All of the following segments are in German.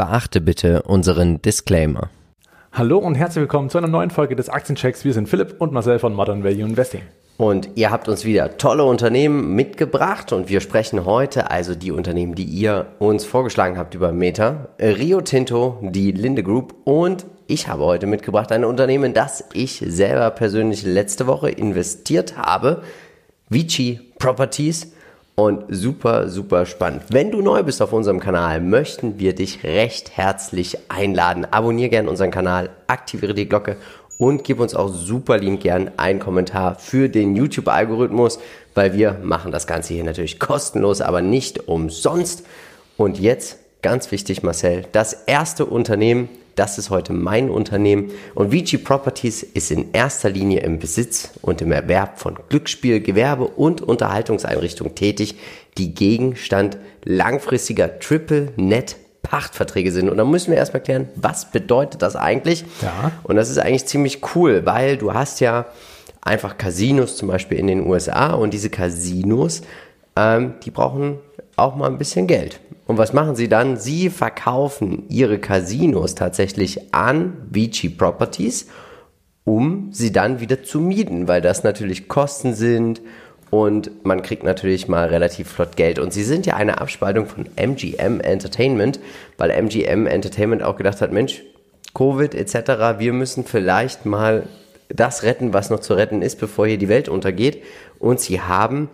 Beachte bitte unseren Disclaimer. Hallo und herzlich willkommen zu einer neuen Folge des Aktienchecks. Wir sind Philipp und Marcel von Modern Value Investing. Und ihr habt uns wieder tolle Unternehmen mitgebracht und wir sprechen heute also die Unternehmen, die ihr uns vorgeschlagen habt über Meta, Rio Tinto, die Linde Group und ich habe heute mitgebracht ein Unternehmen, das ich selber persönlich letzte Woche investiert habe, Vici Properties und super, super spannend. Wenn du neu bist auf unserem Kanal, möchten wir dich recht herzlich einladen. Abonnier gerne unseren Kanal, aktiviere die Glocke und gib uns auch super lieb gern einen Kommentar für den YouTube-Algorithmus, weil wir machen das Ganze hier natürlich kostenlos, aber nicht umsonst. Und jetzt, ganz wichtig, Marcel, das erste Unternehmen, das ist heute mein Unternehmen und VG Properties ist in erster Linie im Besitz und im Erwerb von Glücksspiel, Gewerbe und Unterhaltungseinrichtungen tätig, die Gegenstand langfristiger Triple Net Pachtverträge sind. Und da müssen wir erstmal klären, was bedeutet das eigentlich? Ja. Und das ist eigentlich ziemlich cool, weil du hast ja einfach Casinos zum Beispiel in den USA und diese Casinos, ähm, die brauchen auch mal ein bisschen Geld. Und was machen sie dann? Sie verkaufen ihre Casinos tatsächlich an Vici Properties, um sie dann wieder zu mieten, weil das natürlich Kosten sind und man kriegt natürlich mal relativ flott Geld. Und sie sind ja eine Abspaltung von MGM Entertainment, weil MGM Entertainment auch gedacht hat, Mensch, Covid etc., wir müssen vielleicht mal das retten, was noch zu retten ist, bevor hier die Welt untergeht. Und sie haben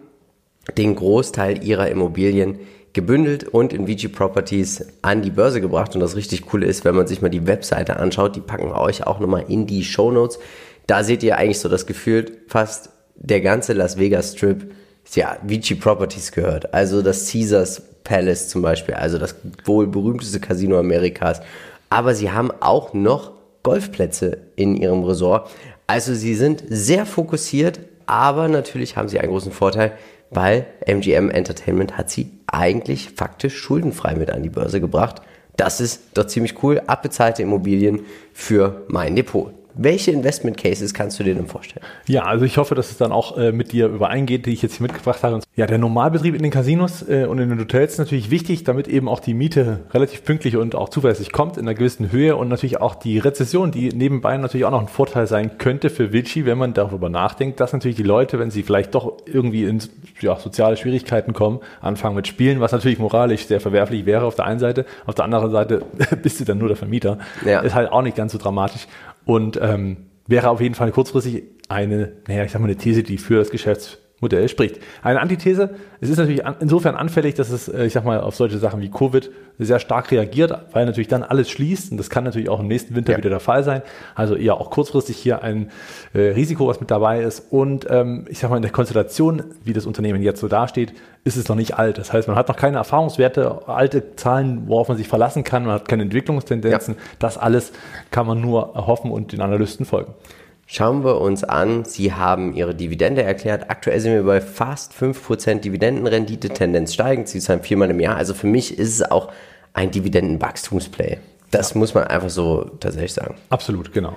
den Großteil ihrer Immobilien gebündelt und in VG Properties an die Börse gebracht. Und das richtig coole ist, wenn man sich mal die Webseite anschaut, die packen wir euch auch nochmal in die Show Notes. Da seht ihr eigentlich so das Gefühl, fast der ganze Las Vegas Strip ja VG Properties gehört. Also das Caesars Palace zum Beispiel, also das wohl berühmteste Casino Amerikas. Aber sie haben auch noch Golfplätze in ihrem Resort. Also sie sind sehr fokussiert, aber natürlich haben sie einen großen Vorteil, weil MGM Entertainment hat sie eigentlich faktisch schuldenfrei mit an die Börse gebracht. Das ist doch ziemlich cool. Abbezahlte Immobilien für mein Depot. Welche Investment Cases kannst du dir denn vorstellen? Ja, also ich hoffe, dass es dann auch äh, mit dir übereingeht, die ich jetzt hier mitgebracht habe. Ja, der Normalbetrieb in den Casinos äh, und in den Hotels ist natürlich wichtig, damit eben auch die Miete relativ pünktlich und auch zuverlässig kommt in einer gewissen Höhe und natürlich auch die Rezession, die nebenbei natürlich auch noch ein Vorteil sein könnte für Vici, wenn man darüber nachdenkt, dass natürlich die Leute, wenn sie vielleicht doch irgendwie in ja, soziale Schwierigkeiten kommen, anfangen mit Spielen, was natürlich moralisch sehr verwerflich wäre auf der einen Seite, auf der anderen Seite bist du dann nur der Vermieter. Ja. Ist halt auch nicht ganz so dramatisch. Und ähm, wäre auf jeden Fall kurzfristig eine, naja, ich sag mal, eine These, die für das Geschäftsmodell spricht. Eine Antithese, es ist natürlich insofern anfällig, dass es, äh, ich sag mal, auf solche Sachen wie Covid sehr stark reagiert, weil natürlich dann alles schließt und das kann natürlich auch im nächsten Winter ja. wieder der Fall sein. Also eher auch kurzfristig hier ein äh, Risiko, was mit dabei ist. Und ähm, ich sag mal, in der Konstellation, wie das Unternehmen jetzt so dasteht, ist es noch nicht alt. Das heißt, man hat noch keine Erfahrungswerte, alte Zahlen, worauf man sich verlassen kann, man hat keine Entwicklungstendenzen. Ja. Das alles kann man nur erhoffen und den Analysten folgen. Schauen wir uns an, Sie haben Ihre Dividende erklärt. Aktuell sind wir bei fast 5% Dividendenrendite, Tendenz steigend. Sie zahlen viermal im Jahr. Also für mich ist es auch ein Dividendenwachstumsplay. Das ja. muss man einfach so tatsächlich sagen. Absolut, genau.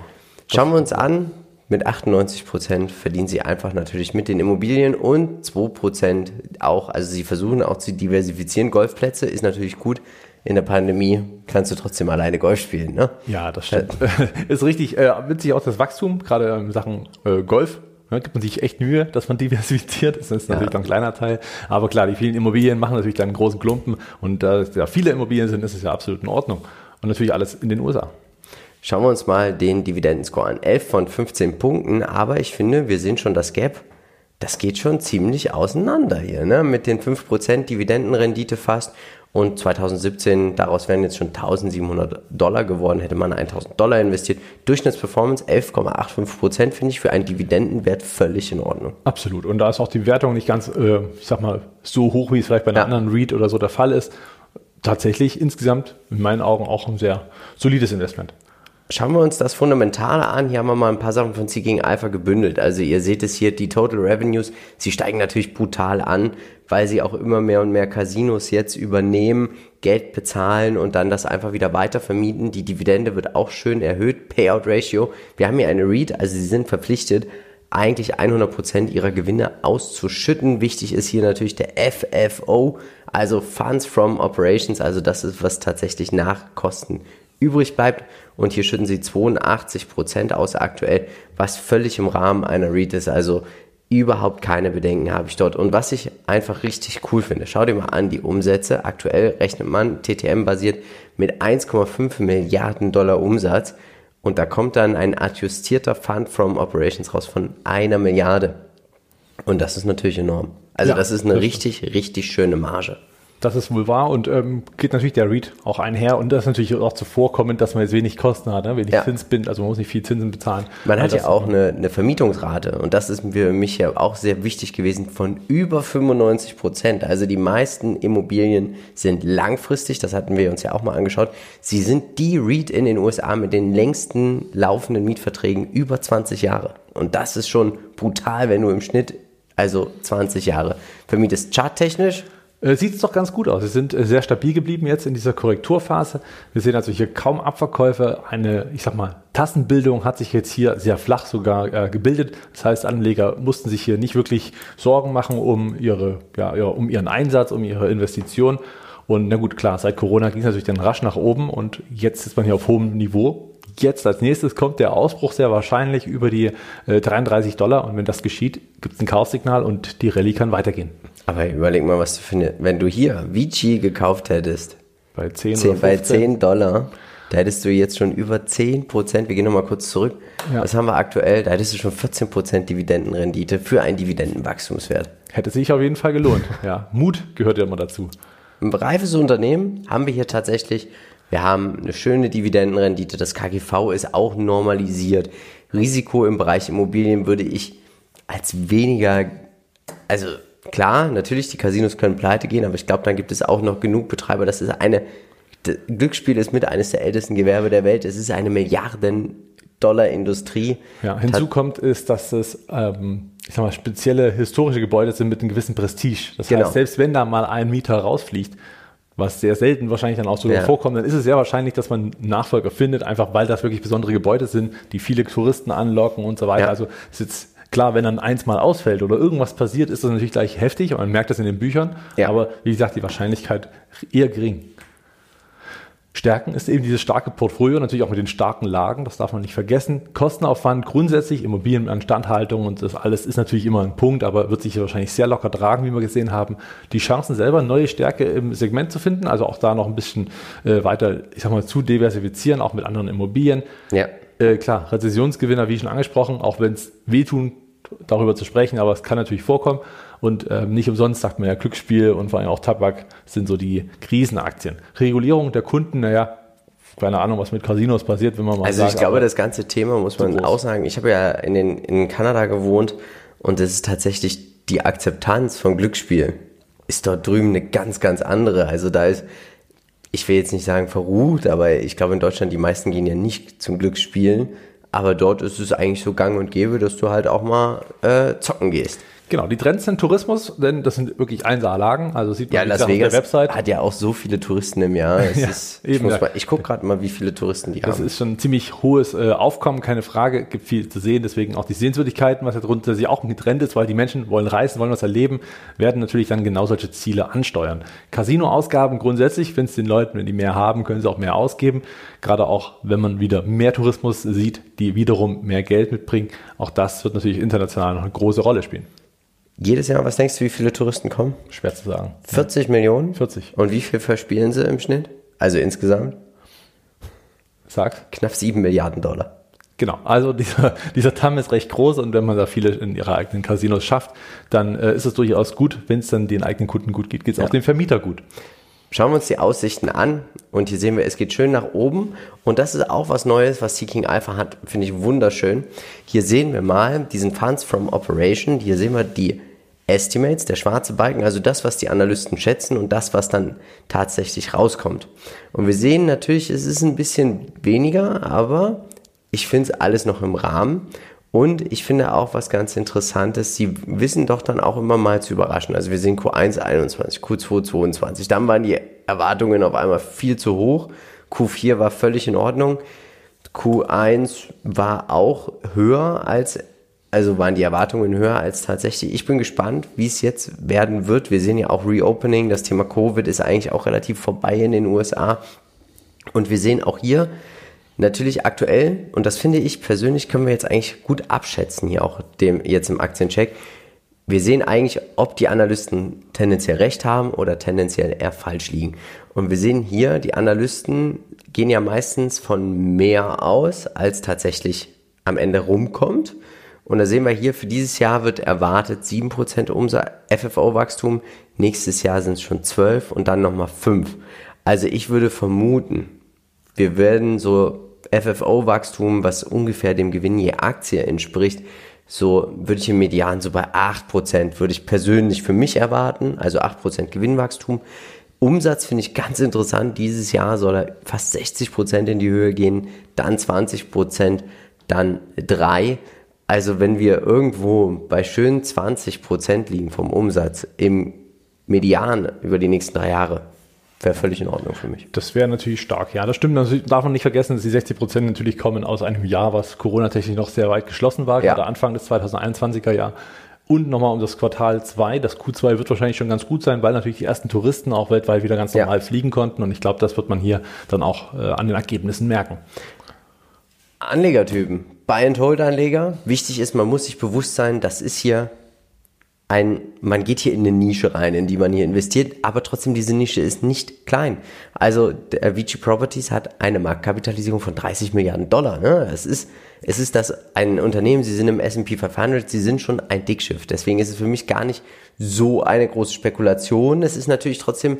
Schauen wir uns an, mit 98 Prozent verdienen sie einfach natürlich mit den Immobilien und 2 Prozent auch, also sie versuchen auch zu diversifizieren. Golfplätze ist natürlich gut. In der Pandemie kannst du trotzdem alleine Golf spielen, ne? Ja, das stimmt. ist richtig. Äh, witzig auch das Wachstum, gerade in Sachen äh, Golf. Ja, gibt man sich echt Mühe, dass man diversifiziert. Das ist natürlich ja. ein kleiner Teil. Aber klar, die vielen Immobilien machen natürlich dann einen großen Klumpen. Und da äh, ja, viele Immobilien sind, ist es ja absolut in Ordnung. Und natürlich alles in den USA. Schauen wir uns mal den Dividendenscore an. 11 von 15 Punkten, aber ich finde, wir sehen schon das Gap. Das geht schon ziemlich auseinander hier, ne? Mit den 5% Dividendenrendite fast. Und 2017, daraus wären jetzt schon 1700 Dollar geworden, hätte man 1000 Dollar investiert. Durchschnittsperformance 11,85% finde ich für einen Dividendenwert völlig in Ordnung. Absolut. Und da ist auch die Bewertung nicht ganz, äh, ich sag mal, so hoch, wie es vielleicht bei einer ja. anderen REIT oder so der Fall ist. Tatsächlich insgesamt in meinen Augen auch ein sehr solides Investment. Schauen wir uns das Fundamentale an. Hier haben wir mal ein paar Sachen von Seeking Alpha gebündelt. Also ihr seht es hier, die Total Revenues, sie steigen natürlich brutal an, weil sie auch immer mehr und mehr Casinos jetzt übernehmen, Geld bezahlen und dann das einfach wieder weiter vermieten. Die Dividende wird auch schön erhöht, Payout Ratio. Wir haben hier eine REIT, also sie sind verpflichtet, eigentlich 100% ihrer Gewinne auszuschütten. Wichtig ist hier natürlich der FFO, also Funds from Operations, also das ist, was tatsächlich nach Kosten übrig bleibt. Und hier schütten sie 82% aus aktuell, was völlig im Rahmen einer REIT ist. Also überhaupt keine Bedenken habe ich dort. Und was ich einfach richtig cool finde, schau dir mal an die Umsätze. Aktuell rechnet man TTM basiert mit 1,5 Milliarden Dollar Umsatz. Und da kommt dann ein adjustierter Fund from Operations raus von einer Milliarde. Und das ist natürlich enorm. Also ja, das ist eine richtig, richtig schöne Marge. Das ist wohl wahr und ähm, geht natürlich der Read auch einher und das ist natürlich auch zuvorkommend, dass man jetzt wenig Kosten hat, ne? wenig ja. Zinsbind, also man muss nicht viel Zinsen bezahlen. Man hat ja auch eine, eine Vermietungsrate und das ist für mich ja auch sehr wichtig gewesen von über 95 Prozent. Also die meisten Immobilien sind langfristig, das hatten wir uns ja auch mal angeschaut. Sie sind die Read in den USA mit den längsten laufenden Mietverträgen über 20 Jahre. Und das ist schon brutal, wenn du im Schnitt also 20 Jahre vermietest. Charttechnisch äh, sieht es doch ganz gut aus. Sie sind äh, sehr stabil geblieben jetzt in dieser Korrekturphase. Wir sehen also hier kaum Abverkäufe. Eine, ich sag mal, Tassenbildung hat sich jetzt hier sehr flach sogar äh, gebildet. Das heißt, Anleger mussten sich hier nicht wirklich Sorgen machen um ihre, ja, ja um ihren Einsatz, um ihre Investition. Und na gut, klar, seit Corona ging es natürlich dann rasch nach oben und jetzt ist man hier auf hohem Niveau. Jetzt als nächstes kommt der Ausbruch sehr wahrscheinlich über die äh, 33 Dollar und wenn das geschieht, gibt es ein Kaufsignal und die Rallye kann weitergehen. Aber überleg mal, was du findest. Wenn du hier Vici gekauft hättest, bei 10, 10 bei 10 Dollar, da hättest du jetzt schon über 10 Prozent, wir gehen nochmal kurz zurück, ja. was haben wir aktuell? Da hättest du schon 14 Prozent Dividendenrendite für einen Dividendenwachstumswert. Hätte sich auf jeden Fall gelohnt. ja, Mut gehört ja immer dazu. Ein reifes Unternehmen haben wir hier tatsächlich, wir haben eine schöne Dividendenrendite, das KGV ist auch normalisiert. Risiko im Bereich Immobilien würde ich als weniger, also klar, natürlich, die Casinos können pleite gehen, aber ich glaube, dann gibt es auch noch genug Betreiber. Das ist eine, Glücksspiel ist mit eines der ältesten Gewerbe der Welt. Es ist eine Milliarden-Dollar-Industrie. Ja, hinzu kommt ist, dass es, ähm, ich sag mal, spezielle historische Gebäude sind mit einem gewissen Prestige. Das genau. heißt, selbst wenn da mal ein Mieter rausfliegt, was sehr selten wahrscheinlich dann auch so ja. vorkommt, dann ist es sehr wahrscheinlich, dass man Nachfolger findet, einfach weil das wirklich besondere Gebäude sind, die viele Touristen anlocken und so weiter. Ja. Also es ist jetzt Klar, wenn dann eins mal ausfällt oder irgendwas passiert, ist das natürlich gleich heftig und man merkt das in den Büchern. Ja. Aber wie gesagt, die Wahrscheinlichkeit eher gering. Stärken ist eben dieses starke Portfolio, natürlich auch mit den starken Lagen, das darf man nicht vergessen. Kostenaufwand grundsätzlich, Immobilienanstandhaltung und das alles ist natürlich immer ein Punkt, aber wird sich wahrscheinlich sehr locker tragen, wie wir gesehen haben. Die Chancen selber, neue Stärke im Segment zu finden, also auch da noch ein bisschen äh, weiter, ich sag mal, zu diversifizieren, auch mit anderen Immobilien. Ja. Äh, klar, Rezessionsgewinner, wie schon angesprochen, auch wenn es wehtun, darüber zu sprechen, aber es kann natürlich vorkommen. Und ähm, nicht umsonst sagt man ja, Glücksspiel und vor allem auch Tabak sind so die Krisenaktien. Regulierung der Kunden, naja, keine Ahnung, was mit Casinos passiert, wenn man mal Also sagt, ich glaube, das ganze Thema muss man groß. auch sagen. Ich habe ja in, den, in Kanada gewohnt und es ist tatsächlich die Akzeptanz von Glücksspiel ist dort drüben eine ganz, ganz andere. Also da ist, ich will jetzt nicht sagen verruht, aber ich glaube in Deutschland die meisten gehen ja nicht zum Glücksspielen, aber dort ist es eigentlich so gang und gäbe, dass du halt auch mal äh, zocken gehst. Genau, die Trends sind Tourismus, denn das sind wirklich Einsaalagen. Also sieht man ja, Las Vegas auf der Website. hat ja auch so viele Touristen im Jahr. ja, ist, ich, ja. ich gucke gerade mal, wie viele Touristen die das haben. Das ist schon ein ziemlich hohes äh, Aufkommen, keine Frage. Gibt viel zu sehen, deswegen auch die Sehenswürdigkeiten, was darunter sich auch ein Trend ist, weil die Menschen wollen reisen, wollen was erleben, werden natürlich dann genau solche Ziele ansteuern. Casino-Ausgaben grundsätzlich, wenn es den Leuten, wenn die mehr haben, können sie auch mehr ausgeben. Gerade auch, wenn man wieder mehr Tourismus sieht, die wiederum mehr Geld mitbringen. Auch das wird natürlich international noch eine große Rolle spielen. Jedes Jahr, was denkst du, wie viele Touristen kommen? Schwer zu sagen. 40 ja. Millionen? 40. Und wie viel verspielen sie im Schnitt? Also insgesamt? Sag. Knapp 7 Milliarden Dollar. Genau, also dieser, dieser Tamm ist recht groß und wenn man da viele in ihre eigenen Casinos schafft, dann äh, ist es durchaus gut. Wenn es dann den eigenen Kunden gut geht, geht es ja. auch dem Vermieter gut. Schauen wir uns die Aussichten an und hier sehen wir, es geht schön nach oben und das ist auch was Neues, was Seeking Alpha hat, finde ich wunderschön. Hier sehen wir mal diesen Funds from Operation, hier sehen wir die Estimates, der schwarze Balken, also das, was die Analysten schätzen und das, was dann tatsächlich rauskommt. Und wir sehen natürlich, es ist ein bisschen weniger, aber ich finde es alles noch im Rahmen. Und ich finde auch was ganz Interessantes, sie wissen doch dann auch immer mal zu überraschen. Also wir sehen Q1 21, Q2 22, dann waren die Erwartungen auf einmal viel zu hoch. Q4 war völlig in Ordnung. Q1 war auch höher als Also waren die Erwartungen höher als tatsächlich. Ich bin gespannt, wie es jetzt werden wird. Wir sehen ja auch Reopening. Das Thema Covid ist eigentlich auch relativ vorbei in den USA. Und wir sehen auch hier natürlich aktuell, und das finde ich persönlich, können wir jetzt eigentlich gut abschätzen hier auch dem, jetzt im Aktiencheck. Wir sehen eigentlich, ob die Analysten tendenziell recht haben oder tendenziell eher falsch liegen. Und wir sehen hier, die Analysten gehen ja meistens von mehr aus, als tatsächlich am Ende rumkommt. Und da sehen wir hier, für dieses Jahr wird erwartet 7% Umsatz, FFO-Wachstum. Nächstes Jahr sind es schon 12 und dann nochmal 5. Also ich würde vermuten, wir werden so FFO-Wachstum, was ungefähr dem Gewinn je Aktie entspricht, so würde ich im Median so bei 8% würde ich persönlich für mich erwarten, also 8% Gewinnwachstum. Umsatz finde ich ganz interessant. Dieses Jahr soll er fast 60% in die Höhe gehen, dann 20%, dann 3%. Also wenn wir irgendwo bei schönen 20 Prozent liegen vom Umsatz im Median über die nächsten drei Jahre, wäre völlig in Ordnung für mich. Das wäre natürlich stark, ja. Das stimmt. Natürlich darf man nicht vergessen, dass die 60 Prozent natürlich kommen aus einem Jahr, was Corona-technisch noch sehr weit geschlossen war, ja. gerade Anfang des 2021er Jahr. Und nochmal um das Quartal 2. Das Q2 wird wahrscheinlich schon ganz gut sein, weil natürlich die ersten Touristen auch weltweit wieder ganz normal ja. fliegen konnten. Und ich glaube, das wird man hier dann auch äh, an den Ergebnissen merken. Anlegertypen. Buy-and-Hold-Anleger. Wichtig ist, man muss sich bewusst sein, das ist hier ein, man geht hier in eine Nische rein, in die man hier investiert, aber trotzdem diese Nische ist nicht klein. Also Vici Properties hat eine Marktkapitalisierung von 30 Milliarden Dollar. Ne? Es ist, es ist das ein Unternehmen, sie sind im S&P 500, sie sind schon ein Dickschiff. Deswegen ist es für mich gar nicht so eine große Spekulation. Es ist natürlich trotzdem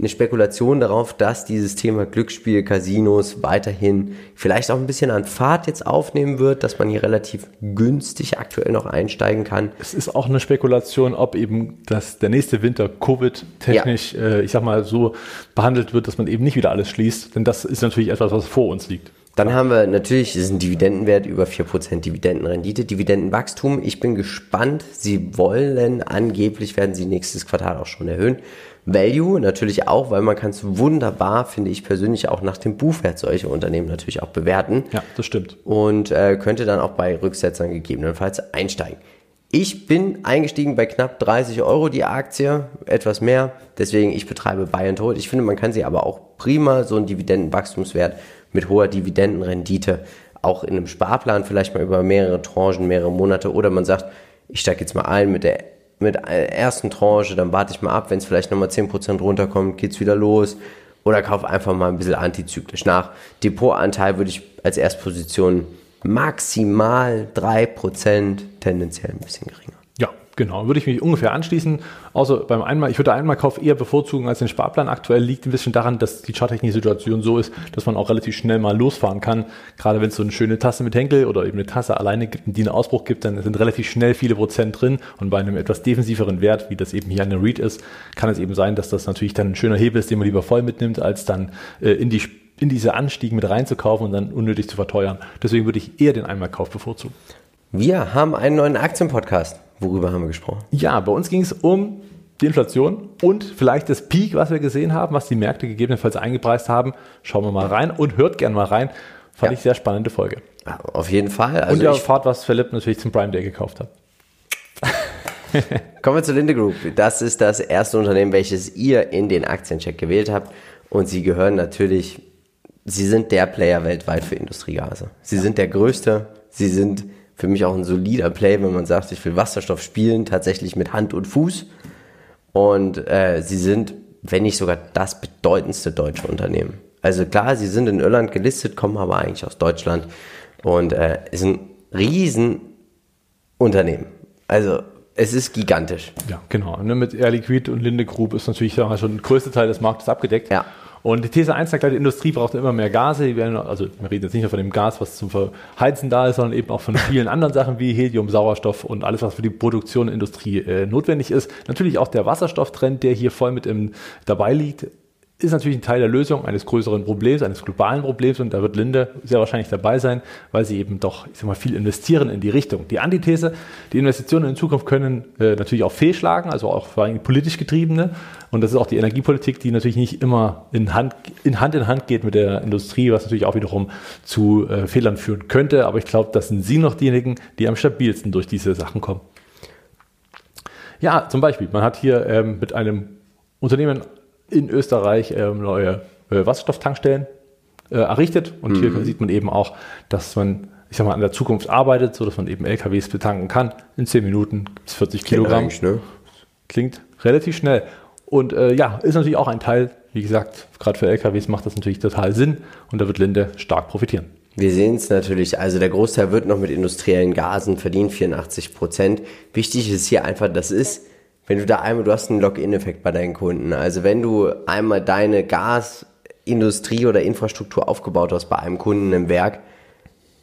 eine Spekulation darauf, dass dieses Thema Glücksspiel, Casinos weiterhin vielleicht auch ein bisschen an Fahrt jetzt aufnehmen wird, dass man hier relativ günstig aktuell noch einsteigen kann. Es ist auch eine Spekulation, ob eben das, der nächste Winter Covid-technisch, ja. äh, ich sag mal, so behandelt wird, dass man eben nicht wieder alles schließt, denn das ist natürlich etwas, was vor uns liegt. Dann haben wir natürlich, ist ein Dividendenwert über 4% Dividendenrendite, Dividendenwachstum. Ich bin gespannt. Sie wollen angeblich, werden sie nächstes Quartal auch schon erhöhen. Value natürlich auch, weil man kann es wunderbar, finde ich persönlich, auch nach dem Buchwert solche Unternehmen natürlich auch bewerten. Ja, das stimmt. Und äh, könnte dann auch bei Rücksetzern gegebenenfalls einsteigen. Ich bin eingestiegen bei knapp 30 Euro die Aktie, etwas mehr. Deswegen, ich betreibe Buy and Hold. Ich finde, man kann sie aber auch prima, so einen Dividendenwachstumswert mit hoher Dividendenrendite, auch in einem Sparplan vielleicht mal über mehrere Tranchen, mehrere Monate. Oder man sagt, ich steige jetzt mal ein mit der mit der ersten Tranche, dann warte ich mal ab, wenn es vielleicht nochmal 10% runterkommt, geht's wieder los. Oder kauf einfach mal ein bisschen antizyklisch nach. Depotanteil würde ich als Erstposition maximal 3%, tendenziell ein bisschen geringer. Genau, würde ich mich ungefähr anschließen. Außer beim Einmal, ich würde Einmalkauf eher bevorzugen als den Sparplan. Aktuell liegt ein bisschen daran, dass die charttechnische Situation so ist, dass man auch relativ schnell mal losfahren kann. Gerade wenn es so eine schöne Tasse mit Henkel oder eben eine Tasse alleine gibt, die einen Ausbruch gibt, dann sind relativ schnell viele Prozent drin. Und bei einem etwas defensiveren Wert, wie das eben hier eine Read ist, kann es eben sein, dass das natürlich dann ein schöner Hebel ist, den man lieber voll mitnimmt, als dann äh, in die in diese Anstiege mit reinzukaufen und dann unnötig zu verteuern. Deswegen würde ich eher den Einmalkauf bevorzugen. Wir haben einen neuen Aktienpodcast. Worüber haben wir gesprochen? Ja, bei uns ging es um die Inflation und vielleicht das Peak, was wir gesehen haben, was die Märkte gegebenenfalls eingepreist haben. Schauen wir mal rein und hört gerne mal rein. Fand ja. ich sehr spannende Folge. Auf jeden Fall. Also und ihr erfahrt, was Philipp natürlich zum Prime Day gekauft hat. Kommen wir zu Linde Group. Das ist das erste Unternehmen, welches ihr in den Aktiencheck gewählt habt. Und sie gehören natürlich, sie sind der Player weltweit für Industriegase. Sie ja. sind der größte. Sie sind für mich auch ein solider Play, wenn man sagt, ich will Wasserstoff spielen, tatsächlich mit Hand und Fuß. Und äh, sie sind, wenn nicht sogar das bedeutendste deutsche Unternehmen. Also klar, sie sind in Irland gelistet, kommen aber eigentlich aus Deutschland und äh, ist ein Riesenunternehmen. Also es ist gigantisch. Ja, genau. Ne, mit Air Liquid und Linde Group ist natürlich schon der größte Teil des Marktes abgedeckt. Ja. Und die These 1 sagt, die Industrie braucht immer mehr Gase. Die werden, also wir reden jetzt nicht nur von dem Gas, was zum Verheizen da ist, sondern eben auch von vielen anderen Sachen wie Helium, Sauerstoff und alles, was für die Produktion der Industrie äh, notwendig ist. Natürlich auch der Wasserstofftrend, der hier voll mit im, dabei liegt ist natürlich ein Teil der Lösung eines größeren Problems, eines globalen Problems und da wird Linde sehr wahrscheinlich dabei sein, weil sie eben doch, ich sag mal, viel investieren in die Richtung. Die Antithese, die Investitionen in Zukunft können äh, natürlich auch fehlschlagen, also auch vor allem politisch getriebene und das ist auch die Energiepolitik, die natürlich nicht immer in Hand in Hand, in Hand geht mit der Industrie, was natürlich auch wiederum zu äh, Fehlern führen könnte, aber ich glaube, das sind Sie noch diejenigen, die am stabilsten durch diese Sachen kommen. Ja, zum Beispiel, man hat hier ähm, mit einem Unternehmen in Österreich ähm, neue äh, Wasserstofftankstellen äh, errichtet. Und mhm. hier sieht man eben auch, dass man, ich sag mal, an der Zukunft arbeitet, so dass man eben LKWs betanken kann. In 10 Minuten gibt es 40 Kilogramm. Ne? Klingt relativ schnell. Und äh, ja, ist natürlich auch ein Teil, wie gesagt, gerade für LKWs macht das natürlich total Sinn und da wird Linde stark profitieren. Wir sehen es natürlich, also der Großteil wird noch mit industriellen Gasen verdient, 84 Prozent. Wichtig ist hier einfach, das ist wenn du da einmal, du hast einen Login-Effekt bei deinen Kunden. Also wenn du einmal deine Gasindustrie oder Infrastruktur aufgebaut hast bei einem Kunden im Werk,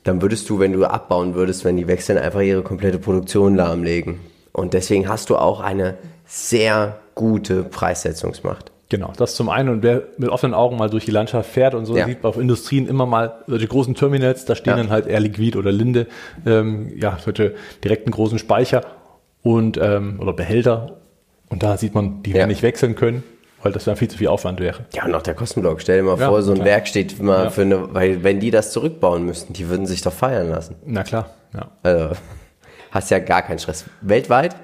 dann würdest du, wenn du abbauen würdest, wenn die wechseln, einfach ihre komplette Produktion lahmlegen. Und deswegen hast du auch eine sehr gute Preissetzungsmacht. Genau, das zum einen. Und wer mit offenen Augen mal durch die Landschaft fährt und so, ja. sieht man auf Industrien immer mal solche großen Terminals, da stehen ja. dann halt Air Liquid oder Linde, ähm, ja, solche direkten großen Speicher und ähm, oder Behälter. Und da sieht man, die ja. werden nicht wechseln können, weil das dann viel zu viel Aufwand wäre. Ja, und auch der Kostenblock. Stell dir mal ja, vor, so ein klar. Werk steht immer ja. für eine, weil wenn die das zurückbauen müssten, die würden sich doch feiern lassen. Na klar, ja. Also hast ja gar keinen Stress. Weltweit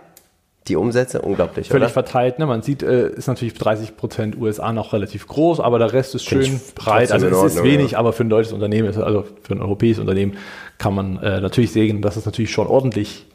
die Umsätze unglaublich, Völlig oder? verteilt. Ne? Man sieht, äh, ist natürlich 30 Prozent USA noch relativ groß, aber der Rest ist schön breit. Also es Ordnung, ist wenig, ja. aber für ein deutsches Unternehmen, also für ein europäisches Unternehmen, kann man äh, natürlich sehen, dass es natürlich schon ordentlich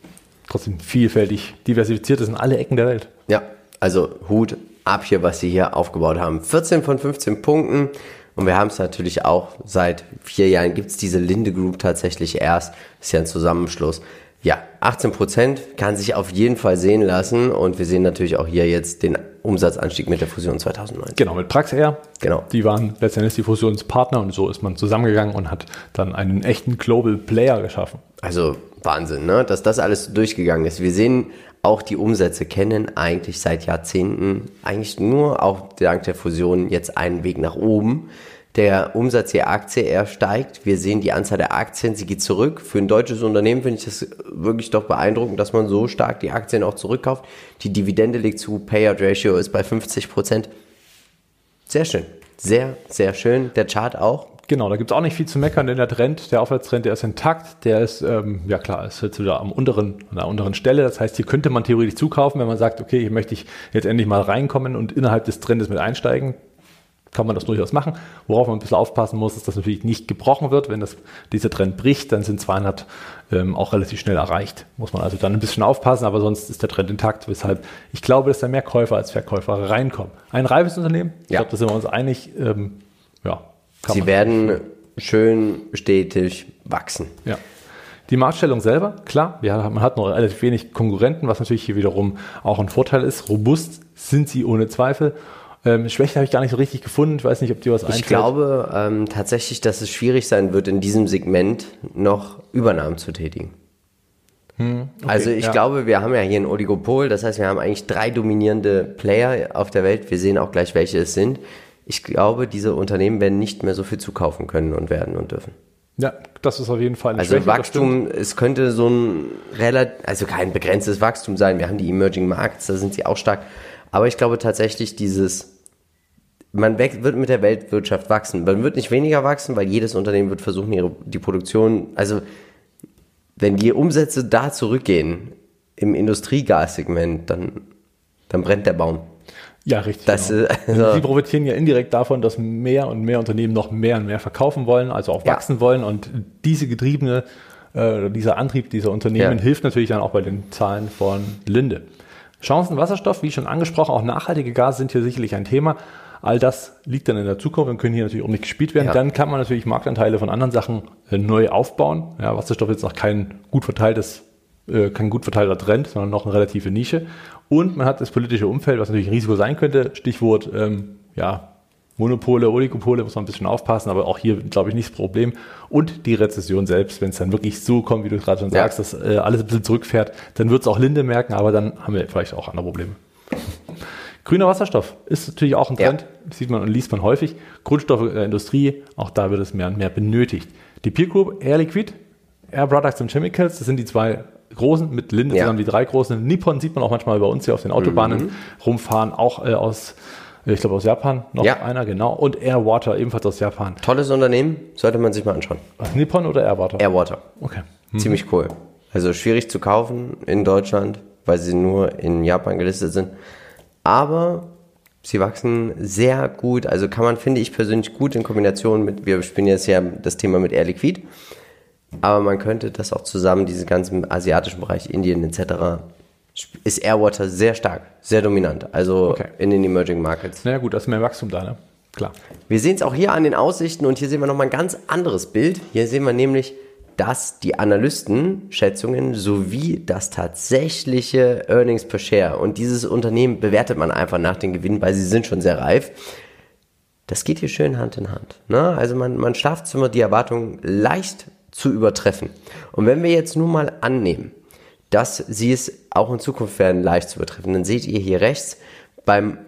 trotzdem vielfältig diversifiziert ist in alle Ecken der Welt. Ja, also Hut ab hier, was sie hier aufgebaut haben. 14 von 15 Punkten. Und wir haben es natürlich auch seit vier Jahren gibt es diese Linde Group tatsächlich erst. Ist ja ein Zusammenschluss. Ja, 18 Prozent kann sich auf jeden Fall sehen lassen. Und wir sehen natürlich auch hier jetzt den Umsatzanstieg mit der Fusion 2009. Genau, mit Praxair. Genau. Die waren letztendlich die Fusionspartner und so ist man zusammengegangen und hat dann einen echten Global Player geschaffen. Also Wahnsinn, ne? dass das alles durchgegangen ist. Wir sehen auch die Umsätze kennen eigentlich seit Jahrzehnten eigentlich nur auch dank der Fusion jetzt einen Weg nach oben. Der Umsatz der Aktie eher steigt. Wir sehen die Anzahl der Aktien, sie geht zurück. Für ein deutsches Unternehmen finde ich das wirklich doch beeindruckend, dass man so stark die Aktien auch zurückkauft. Die Dividende liegt zu, Payout Ratio ist bei 50 Prozent. Sehr schön. Sehr, sehr schön. Der Chart auch. Genau, da gibt es auch nicht viel zu meckern, denn der Trend, der Aufwärtstrend, der ist intakt, der ist, ähm, ja klar, ist jetzt wieder am unteren, an der unteren Stelle. Das heißt, hier könnte man theoretisch zukaufen, wenn man sagt, okay, hier möchte ich jetzt endlich mal reinkommen und innerhalb des Trendes mit einsteigen. Kann man das durchaus machen. Worauf man ein bisschen aufpassen muss, ist, dass natürlich nicht gebrochen wird. Wenn das, dieser Trend bricht, dann sind 200 ähm, auch relativ schnell erreicht. Muss man also dann ein bisschen aufpassen, aber sonst ist der Trend intakt. Weshalb ich glaube, dass da mehr Käufer als Verkäufer reinkommen. Ein reifes Unternehmen, ich ja. glaube, da sind wir uns einig. Ähm, ja, Sie werden schön stetig wachsen. Ja. Die Marktstellung selber, klar, ja, man hat noch relativ wenig Konkurrenten, was natürlich hier wiederum auch ein Vorteil ist. Robust sind sie ohne Zweifel. Ähm, Schwäche habe ich gar nicht so richtig gefunden. Ich weiß nicht, ob dir was einfällt. Ich glaube ähm, tatsächlich, dass es schwierig sein wird, in diesem Segment noch Übernahmen zu tätigen. Hm, okay, also ich ja. glaube, wir haben ja hier ein Oligopol, das heißt, wir haben eigentlich drei dominierende Player auf der Welt. Wir sehen auch gleich, welche es sind ich glaube, diese Unternehmen werden nicht mehr so viel zukaufen können und werden und dürfen. Ja, das ist auf jeden Fall ein Also Schwäche, Wachstum, es könnte so ein relativ, also kein begrenztes Wachstum sein. Wir haben die Emerging Markets, da sind sie auch stark. Aber ich glaube tatsächlich dieses, man wird mit der Weltwirtschaft wachsen. Man wird nicht weniger wachsen, weil jedes Unternehmen wird versuchen, ihre, die Produktion, also wenn die Umsätze da zurückgehen im Industriegassegment, dann, dann brennt der Baum. Ja, richtig. Das, genau. also Sie profitieren ja indirekt davon, dass mehr und mehr Unternehmen noch mehr und mehr verkaufen wollen, also auch wachsen ja. wollen. Und diese getriebene, äh, dieser Antrieb dieser Unternehmen ja. hilft natürlich dann auch bei den Zahlen von Linde. Chancen Wasserstoff, wie schon angesprochen, auch nachhaltige Gase sind hier sicherlich ein Thema. All das liegt dann in der Zukunft und können hier natürlich auch nicht gespielt werden. Ja. Dann kann man natürlich Marktanteile von anderen Sachen äh, neu aufbauen. Ja, Wasserstoff ist noch kein gut verteiltes äh, kein gut verteilter Trend, sondern noch eine relative Nische. Und man hat das politische Umfeld, was natürlich ein Risiko sein könnte. Stichwort, ähm, ja, Monopole, Oligopole, muss man ein bisschen aufpassen, aber auch hier, glaube ich, nicht das Problem. Und die Rezession selbst, wenn es dann wirklich so kommt, wie du gerade schon sagst, ja. dass äh, alles ein bisschen zurückfährt, dann wird es auch Linde merken, aber dann haben wir vielleicht auch andere Probleme. Grüner Wasserstoff ist natürlich auch ein Trend, ja. sieht man und liest man häufig. Grundstoffe der Industrie, auch da wird es mehr und mehr benötigt. Die Peer Group, Air Liquid, Air Products and Chemicals, das sind die zwei großen, mit Linde ja. zusammen die drei großen. Nippon sieht man auch manchmal bei uns hier auf den Autobahnen mhm. rumfahren, auch äh, aus, ich glaube aus Japan, noch ja. einer, genau. Und Airwater, ebenfalls aus Japan. Tolles Unternehmen, sollte man sich mal anschauen. Was, Nippon oder Airwater? Airwater. Okay. Mhm. Ziemlich cool. Also schwierig zu kaufen in Deutschland, weil sie nur in Japan gelistet sind. Aber sie wachsen sehr gut. Also kann man, finde ich persönlich gut in Kombination mit, wir spielen jetzt ja das Thema mit Air Liquid. Aber man könnte das auch zusammen, diesen ganzen asiatischen Bereich, Indien etc., ist Airwater sehr stark, sehr dominant. Also okay. in den Emerging Markets. Naja gut, da ist mehr Wachstum da, ne? Klar. Wir sehen es auch hier an den Aussichten und hier sehen wir nochmal ein ganz anderes Bild. Hier sehen wir nämlich, dass die Analystenschätzungen sowie das tatsächliche Earnings per Share und dieses Unternehmen bewertet man einfach nach den Gewinnen, weil sie sind schon sehr reif. Das geht hier schön Hand in Hand. Ne? Also man, man schafft es immer, die Erwartungen leicht zu übertreffen. Und wenn wir jetzt nur mal annehmen, dass sie es auch in Zukunft werden leicht zu übertreffen, dann seht ihr hier rechts, beim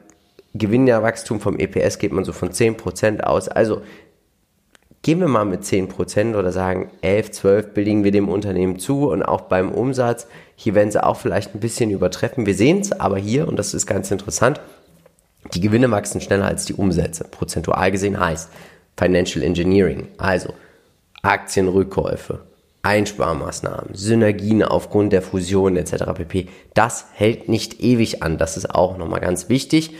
Gewinnwachstum vom EPS geht man so von 10% aus. Also gehen wir mal mit 10% oder sagen 11, 12 billigen wir dem Unternehmen zu und auch beim Umsatz, hier werden sie auch vielleicht ein bisschen übertreffen. Wir sehen es aber hier, und das ist ganz interessant, die Gewinne wachsen schneller als die Umsätze. Prozentual gesehen heißt Financial Engineering, also Aktienrückkäufe, Einsparmaßnahmen, Synergien aufgrund der Fusion etc. pp. Das hält nicht ewig an. Das ist auch nochmal ganz wichtig.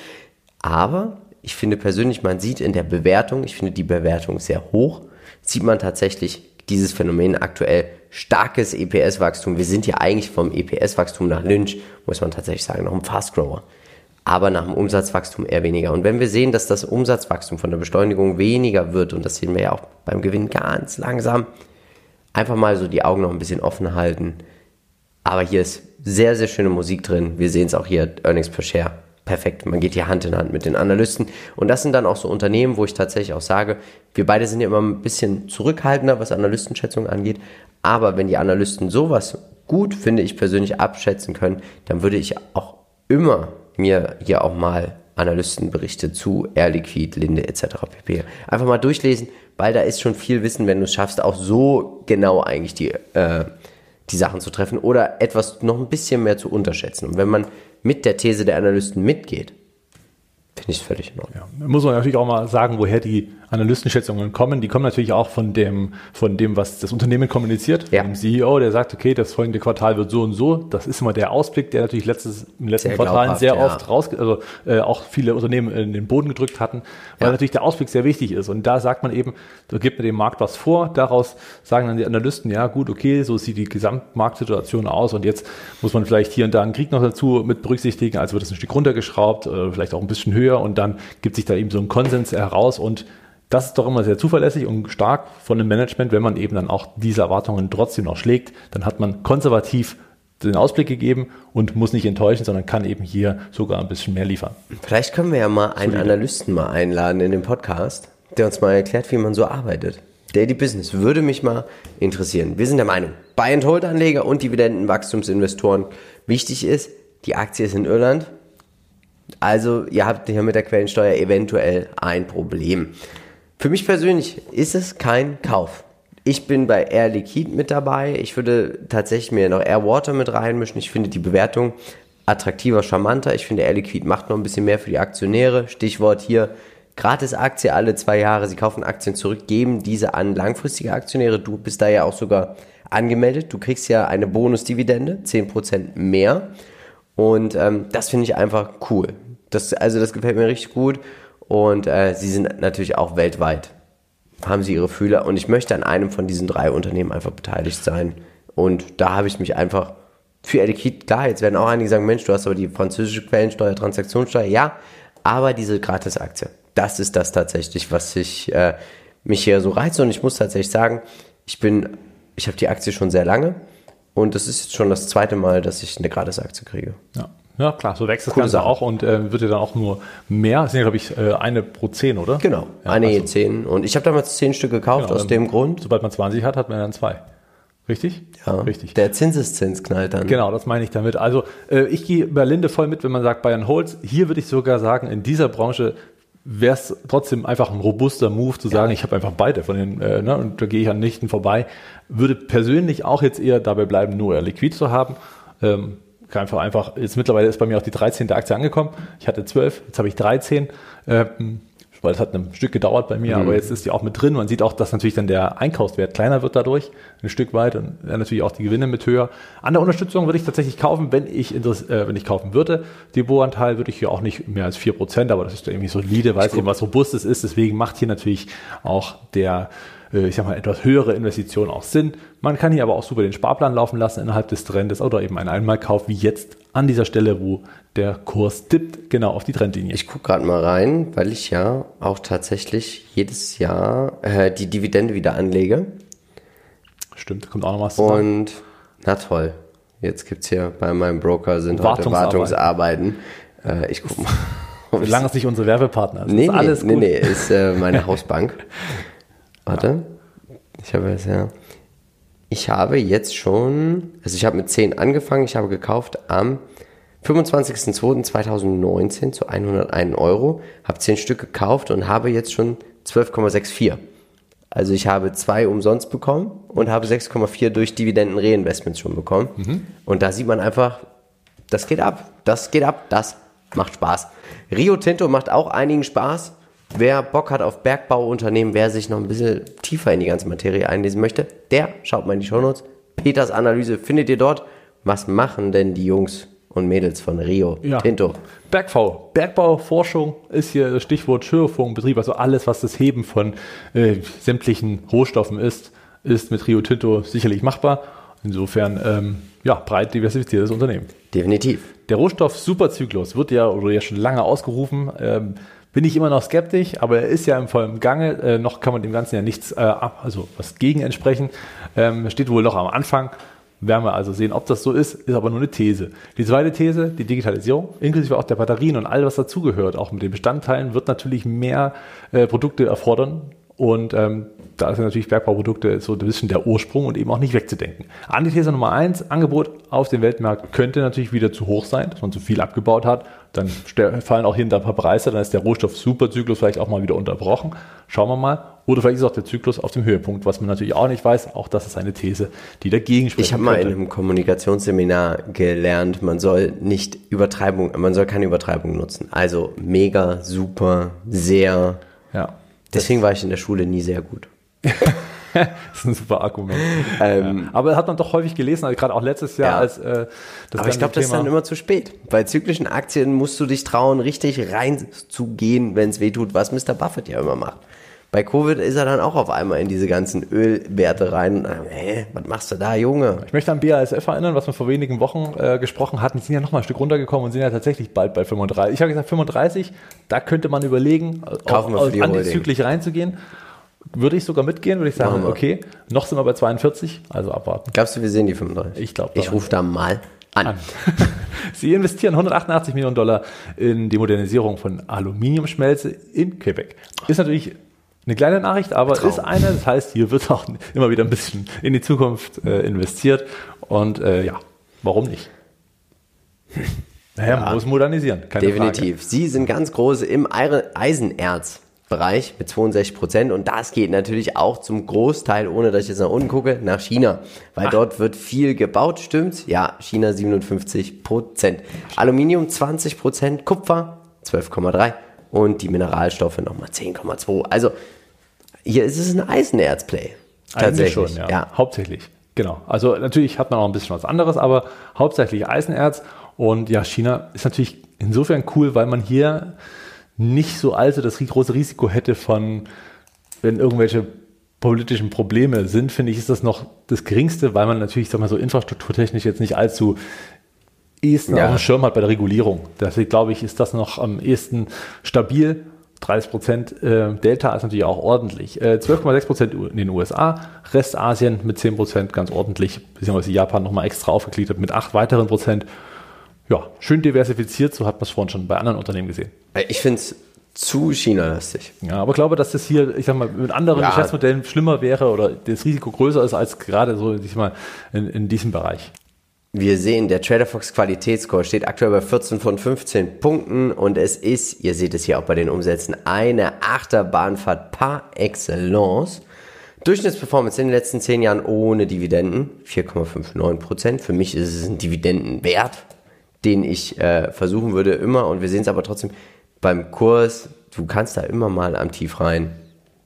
Aber ich finde persönlich, man sieht in der Bewertung, ich finde die Bewertung sehr hoch, sieht man tatsächlich dieses Phänomen aktuell starkes EPS-Wachstum. Wir sind ja eigentlich vom EPS-Wachstum nach Lynch, muss man tatsächlich sagen, noch ein Fast-Grower. Aber nach dem Umsatzwachstum eher weniger. Und wenn wir sehen, dass das Umsatzwachstum von der Beschleunigung weniger wird, und das sehen wir ja auch beim Gewinn ganz langsam, einfach mal so die Augen noch ein bisschen offen halten. Aber hier ist sehr, sehr schöne Musik drin. Wir sehen es auch hier, Earnings per Share perfekt. Man geht hier Hand in Hand mit den Analysten. Und das sind dann auch so Unternehmen, wo ich tatsächlich auch sage, wir beide sind ja immer ein bisschen zurückhaltender, was Analystenschätzungen angeht. Aber wenn die Analysten sowas gut, finde ich persönlich, abschätzen können, dann würde ich auch immer mir hier auch mal Analystenberichte zu Air Liquid, Linde etc. pp. Einfach mal durchlesen, weil da ist schon viel Wissen, wenn du es schaffst, auch so genau eigentlich die, äh, die Sachen zu treffen oder etwas noch ein bisschen mehr zu unterschätzen. Und wenn man mit der These der Analysten mitgeht, finde ich es völlig in Ordnung. Ja, muss man natürlich auch mal sagen, woher die Analystenschätzungen kommen. Die kommen natürlich auch von dem, von dem, was das Unternehmen kommuniziert. Ja. Dem CEO, der sagt, okay, das folgende Quartal wird so und so. Das ist immer der Ausblick, der natürlich letztes, im letzten Quartal sehr ja. oft raus, also äh, auch viele Unternehmen in den Boden gedrückt hatten, weil ja. natürlich der Ausblick sehr wichtig ist. Und da sagt man eben, da gibt man dem Markt was vor. Daraus sagen dann die Analysten, ja gut, okay, so sieht die Gesamtmarktsituation aus. Und jetzt muss man vielleicht hier und da einen Krieg noch dazu mit berücksichtigen. Also wird es ein Stück runtergeschraubt, äh, vielleicht auch ein bisschen höher. Und dann gibt sich da eben so ein Konsens heraus und das ist doch immer sehr zuverlässig und stark von dem Management, wenn man eben dann auch diese Erwartungen trotzdem noch schlägt. Dann hat man konservativ den Ausblick gegeben und muss nicht enttäuschen, sondern kann eben hier sogar ein bisschen mehr liefern. Vielleicht können wir ja mal einen Solide. Analysten mal einladen in den Podcast, der uns mal erklärt, wie man so arbeitet. Daily Business würde mich mal interessieren. Wir sind der Meinung, Buy-and-Hold-Anleger und Dividendenwachstumsinvestoren wichtig ist, die Aktie ist in Irland. Also ihr habt hier mit der Quellensteuer eventuell ein Problem. Für mich persönlich ist es kein Kauf. Ich bin bei Air Liquid mit dabei. Ich würde tatsächlich mir noch Air Water mit reinmischen. Ich finde die Bewertung attraktiver, charmanter. Ich finde Air Liquid macht noch ein bisschen mehr für die Aktionäre. Stichwort hier gratis Aktie alle zwei Jahre. Sie kaufen Aktien zurück, geben diese an langfristige Aktionäre. Du bist da ja auch sogar angemeldet. Du kriegst ja eine Bonusdividende, 10% mehr. Und ähm, das finde ich einfach cool. Das, also das gefällt mir richtig gut. Und äh, sie sind natürlich auch weltweit, haben sie ihre Fühler. Und ich möchte an einem von diesen drei Unternehmen einfach beteiligt sein. Und da habe ich mich einfach für Elikit, klar, jetzt werden auch einige sagen, Mensch, du hast aber die französische Quellensteuer, Transaktionssteuer, ja, aber diese Gratisaktie, das ist das tatsächlich, was ich, äh, mich hier so reizt. Und ich muss tatsächlich sagen, ich bin, ich habe die Aktie schon sehr lange und das ist jetzt schon das zweite Mal, dass ich eine Gratisaktie kriege. Ja. Ja, klar, so wächst das Coole Ganze Sache. auch und äh, wird ja dann auch nur mehr. Das sind ja, glaube ich, äh, eine pro zehn, oder? Genau, ja, eine also, je zehn. Und ich habe damals zehn Stück gekauft genau, aus dem Grund. Sobald man 20 hat, hat man dann zwei. Richtig? Ja, Richtig. Der Zinseszins knallt dann. Genau, das meine ich damit. Also äh, ich gehe bei Linde voll mit, wenn man sagt Bayern Holz. Hier würde ich sogar sagen, in dieser Branche wäre es trotzdem einfach ein robuster Move zu sagen, ich habe einfach beide von den, äh, ne, und da gehe ich an nichten vorbei. Würde persönlich auch jetzt eher dabei bleiben, nur Liquid zu haben. Ähm, einfach einfach, jetzt mittlerweile ist bei mir auch die 13. Aktie angekommen. Ich hatte 12, jetzt habe ich 13. Ähm, weil es hat ein Stück gedauert bei mir, mhm. aber jetzt ist die auch mit drin. Man sieht auch, dass natürlich dann der Einkaufswert kleiner wird dadurch, ein Stück weit und dann natürlich auch die Gewinne mit höher. An der Unterstützung würde ich tatsächlich kaufen, wenn ich, äh, wenn ich kaufen würde. Depotanteil würde ich hier auch nicht mehr als vier Prozent, aber das ist irgendwie solide, weil es eben was Robustes ist. Deswegen macht hier natürlich auch der ich sag mal, etwas höhere Investitionen auch Sinn. Man kann hier aber auch super den Sparplan laufen lassen innerhalb des Trendes oder eben einen Einmalkauf wie jetzt an dieser Stelle, wo der Kurs tippt, genau auf die Trendlinie. Ich gucke gerade mal rein, weil ich ja auch tatsächlich jedes Jahr äh, die Dividende wieder anlege. Stimmt, kommt auch noch was zusammen. Und na toll, jetzt gibt es hier bei meinem Broker sind heute Wartungsarbeiten. Äh, ich gucke mal. Solange es nicht unsere Werbepartner ist. Nee, ist alles nee, gut. nee, nee, ist äh, meine Hausbank. Warte. Ich habe es ja. Ich habe jetzt schon, also ich habe mit 10 angefangen, ich habe gekauft am 25.02.2019 zu 101 Euro, habe 10 Stück gekauft und habe jetzt schon 12,64. Also ich habe zwei umsonst bekommen und habe 6,4 durch Dividenden-Reinvestments schon bekommen. Mhm. Und da sieht man einfach, das geht ab, das geht ab, das macht Spaß. Rio Tinto macht auch einigen Spaß. Wer Bock hat auf Bergbauunternehmen, wer sich noch ein bisschen tiefer in die ganze Materie einlesen möchte, der schaut mal in die Shownotes. Peters Analyse findet ihr dort. Was machen denn die Jungs und Mädels von Rio ja. Tinto? Bergbau. Bergbauforschung ist hier das Stichwort Schürfungbetrieb. Also alles, was das Heben von äh, sämtlichen Rohstoffen ist, ist mit Rio Tinto sicherlich machbar. Insofern, ähm, ja, breit diversifiziertes Unternehmen. Definitiv. Der Rohstoff Superzyklus wird ja oder ja schon lange ausgerufen. Ähm, bin ich immer noch skeptisch, aber er ist ja im vollen Gange. Äh, noch kann man dem Ganzen ja nichts, äh, also was gegen entsprechen. Ähm, steht wohl noch am Anfang. Werden wir also sehen, ob das so ist, ist aber nur eine These. Die zweite These, die Digitalisierung, inklusive auch der Batterien und all was dazugehört, auch mit den Bestandteilen, wird natürlich mehr äh, Produkte erfordern. Und ähm, da sind natürlich Bergbauprodukte so ein bisschen der Ursprung und eben auch nicht wegzudenken. Antithese Nummer eins, Angebot auf dem Weltmarkt könnte natürlich wieder zu hoch sein, dass man zu viel abgebaut hat. Dann fallen auch hier ein paar Preise, dann ist der Rohstoff-Superzyklus vielleicht auch mal wieder unterbrochen. Schauen wir mal. Oder vielleicht ist auch der Zyklus auf dem Höhepunkt, was man natürlich auch nicht weiß. Auch das ist eine These, die dagegen spricht. Ich habe mal in einem Kommunikationsseminar gelernt, man soll nicht Übertreibung, man soll keine Übertreibung nutzen. Also mega, super, sehr. Ja. Deswegen war ich in der Schule nie sehr gut. das ist ein super Argument. Ähm, ja. Aber hat man doch häufig gelesen, also gerade auch letztes Jahr, ja. als äh, das Aber ich glaube, das ist dann immer zu spät. Bei zyklischen Aktien musst du dich trauen, richtig reinzugehen, wenn es weh tut, was Mr. Buffett ja immer macht. Bei Covid ist er dann auch auf einmal in diese ganzen Ölwerte rein. Hä, was machst du da, Junge? Ich möchte an BASF erinnern, was wir vor wenigen Wochen äh, gesprochen hatten. Die sind ja noch mal ein Stück runtergekommen und sind ja tatsächlich bald bei 35. Ich habe gesagt 35, da könnte man überlegen, Kaufen auf, wir antizyklisch reinzugehen. Würde ich sogar mitgehen, würde ich sagen, okay, noch sind wir bei 42, also abwarten. Glaubst du, wir sehen die 35? Ich glaube. Ich rufe da mal an. an. Sie investieren 188 Millionen Dollar in die Modernisierung von Aluminiumschmelze in Quebec. Ist natürlich eine kleine Nachricht, aber Traum. ist eine. Das heißt, hier wird auch immer wieder ein bisschen in die Zukunft äh, investiert. Und äh, ja, warum nicht? Naja, ja, man muss modernisieren. definitiv. Frage. Sie sind ganz große im Eisenerz. Bereich mit 62 Prozent und das geht natürlich auch zum Großteil, ohne dass ich jetzt nach unten gucke, nach China, weil Ach. dort wird viel gebaut, stimmt's? Ja, China 57 Prozent. Aluminium 20 Prozent, Kupfer 12,3 und die Mineralstoffe nochmal 10,2. Also hier ist es ein Eisenerzplay. Tatsächlich schon, ja. ja. Hauptsächlich. Genau. Also natürlich hat man auch ein bisschen was anderes, aber hauptsächlich Eisenerz und ja, China ist natürlich insofern cool, weil man hier nicht so allzu das große Risiko hätte von, wenn irgendwelche politischen Probleme sind, finde ich, ist das noch das Geringste, weil man natürlich, sag mal so, infrastrukturtechnisch jetzt nicht allzu ehesten ja. auf dem Schirm hat bei der Regulierung. Deswegen glaube ich, ist das noch am ehesten stabil. 30 Prozent äh, Delta ist natürlich auch ordentlich. Äh, 12,6 Prozent in den USA, Rest Asien mit 10 Prozent ganz ordentlich, beziehungsweise Japan nochmal extra aufgegliedert mit 8 weiteren Prozent ja, schön diversifiziert, so hat man es vorhin schon bei anderen Unternehmen gesehen. Ich finde es zu China-lastig. Ja, aber ich glaube, dass das hier, ich sag mal, mit anderen Ja. Geschäftsmodellen schlimmer wäre oder das Risiko größer ist als gerade so, ich mal, in, in diesem Bereich. Wir sehen, der TraderFox Qualitätsscore steht aktuell bei 14 von 15 Punkten und es ist, ihr seht es hier auch bei den Umsätzen, eine Achterbahnfahrt par excellence. Durchschnittsperformance in den letzten 10 Jahren ohne Dividenden 4,59%. Für mich ist es ein Dividendenwert, den ich äh, versuchen würde immer und wir sehen es aber trotzdem beim Kurs, du kannst da immer mal am Tief rein.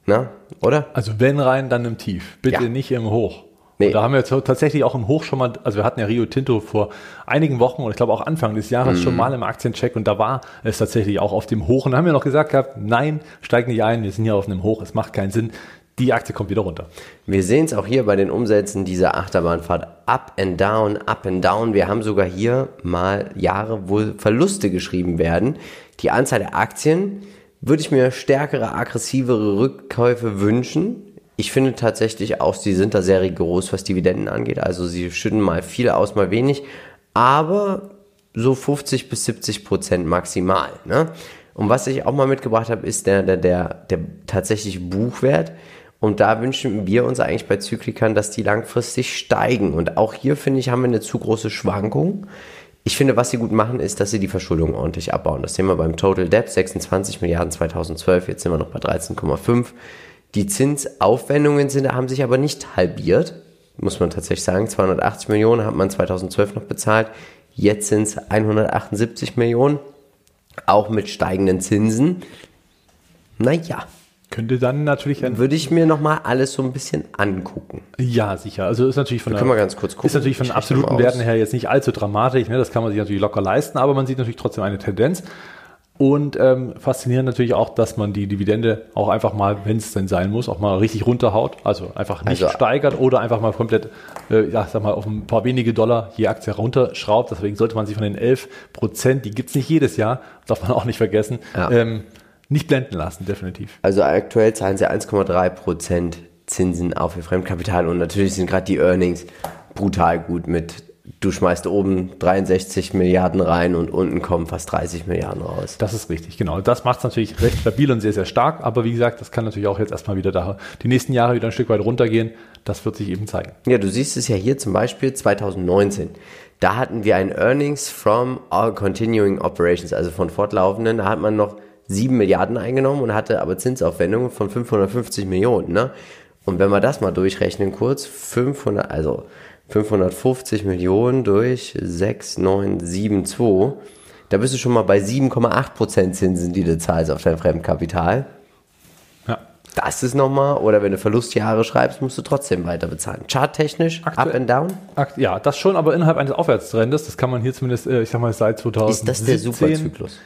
Na, oder? Also wenn rein, dann im Tief. Bitte Ja. nicht im Hoch. Nee. Da haben wir jetzt tatsächlich auch im Hoch schon mal, also wir hatten ja Rio Tinto vor einigen Wochen und ich glaube auch Anfang des Jahres Mhm. schon mal im Aktiencheck und da war es tatsächlich auch auf dem Hoch und da haben wir noch gesagt gehabt, nein, steig nicht ein, wir sind hier auf einem Hoch, es macht keinen Sinn. Die Aktie kommt wieder runter. Wir sehen es auch hier bei den Umsätzen dieser Achterbahnfahrt. Up and down, up and down. Wir haben sogar hier mal Jahre, wo Verluste geschrieben werden. Die Anzahl der Aktien würde ich mir stärkere, aggressivere Rückkäufe wünschen. Ich finde tatsächlich auch, sie sind da sehr rigoros, was Dividenden angeht. Also sie schütten mal viel aus, mal wenig. Aber so 50 bis 70 Prozent maximal. Ne? Und was ich auch mal mitgebracht habe, ist der, der, der, der tatsächlich Buchwert. Und da wünschen wir uns eigentlich bei Zyklikern, dass die langfristig steigen. Und auch hier, finde ich, haben wir eine zu große Schwankung. Ich finde, was sie gut machen, ist, dass sie die Verschuldung ordentlich abbauen. Das sehen wir beim Total Debt, 26 Milliarden 2012, jetzt sind wir noch bei 13,5. Die Zinsaufwendungen sind, haben sich aber nicht halbiert, muss man tatsächlich sagen. 280 Millionen hat man 2012 noch bezahlt. Jetzt sind es 178 Millionen, auch mit steigenden Zinsen. Naja, Könnte dann natürlich ein, würde ich mir nochmal alles so ein bisschen angucken. ja sicher, also ist natürlich von der, können wir ganz kurz gucken. ist natürlich von mal absoluten. Werten her jetzt nicht allzu dramatisch, ne? das kann man sich natürlich locker leisten, aber man sieht natürlich trotzdem eine Tendenz. Und ähm, faszinierend natürlich auch, dass man die Dividende auch einfach mal, wenn es denn sein muss, auch mal richtig runterhaut. Also einfach nicht Also- steigert oder einfach mal komplett, äh, ja, sag mal, auf ein paar wenige Dollar je Aktie runterschraubt. Deswegen sollte man sich von den 11 Prozent, die gibt's nicht jedes Jahr, darf man auch nicht vergessen, Ja. ähm, nicht blenden lassen, definitiv. Also aktuell zahlen sie 1,3% Zinsen auf ihr Fremdkapital und natürlich sind gerade die Earnings brutal gut mit, du schmeißt oben 63 Milliarden rein und unten kommen fast 30 Milliarden raus. Das ist richtig, genau. Das macht es natürlich recht stabil und sehr, sehr stark. Aber wie gesagt, das kann natürlich auch jetzt erstmal wieder da die nächsten Jahre wieder ein Stück weit runtergehen. Das wird sich eben zeigen. Ja, du siehst es ja hier zum Beispiel 2019. Da hatten wir ein Earnings from all continuing operations, also von fortlaufenden. Da hat man noch 7 Milliarden eingenommen und hatte aber Zinsaufwendungen von 550 Millionen. Ne? Und wenn wir das mal durchrechnen kurz, 500, also 550 Millionen durch 6, 9, 7, 2, da bist du schon mal bei 7,8% Zinsen, die du zahlst auf dein Fremdkapital. Ja. Das ist nochmal, oder wenn du Verlustjahre schreibst, musst du trotzdem weiter bezahlen. Charttechnisch, up and down. Akt- Ja, das schon, aber innerhalb eines Aufwärtstrendes. Das kann man hier zumindest, äh, ich sag mal, seit 2017. Ist das der Superzyklus?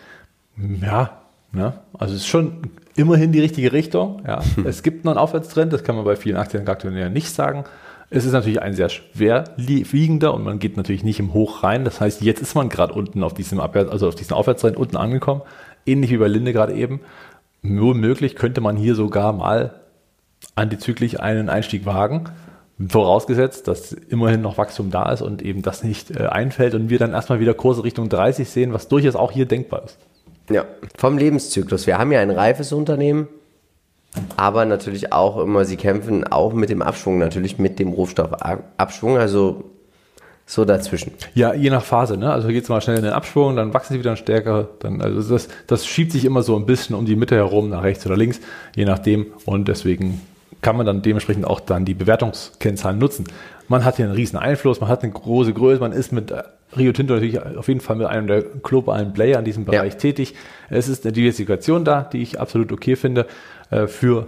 Ja, ne? also es ist schon immerhin die richtige Richtung. Ja. Es gibt noch einen Aufwärtstrend, das kann man bei vielen Aktien aktuell ja nicht sagen. Es ist natürlich ein sehr schwerwiegender und man geht natürlich nicht im Hoch rein. Das heißt, jetzt ist man gerade unten auf diesem Abwärts, also auf diesem Aufwärtstrend unten angekommen. Ähnlich wie bei Linde gerade eben. Nur möglich könnte man hier sogar mal antizyklisch einen Einstieg wagen. Vorausgesetzt, dass immerhin noch Wachstum da ist und eben das nicht äh, einfällt und wir dann erstmal wieder Kurse Richtung 30 sehen, was durchaus auch hier denkbar ist. Ja. Vom Lebenszyklus. Wir haben ja ein reifes Unternehmen, aber natürlich auch immer, sie kämpfen auch mit dem Abschwung, natürlich mit dem Rohstoffabschwung, also so dazwischen. Ja, je nach Phase, ne? Also geht es mal schnell in den Abschwung, dann wachsen sie wieder stärker, dann, also das, das schiebt sich immer so ein bisschen um die Mitte herum, nach rechts oder links, je nachdem. Und deswegen kann man dann dementsprechend auch dann die Bewertungskennzahlen nutzen. Man hat hier einen riesen Einfluss, man hat eine große Größe, man ist mit äh, Rio Tinto natürlich auf jeden Fall mit einem der globalen Player in diesem Bereich Ja. tätig. Es ist eine Diversifikation da, die ich absolut okay finde äh, für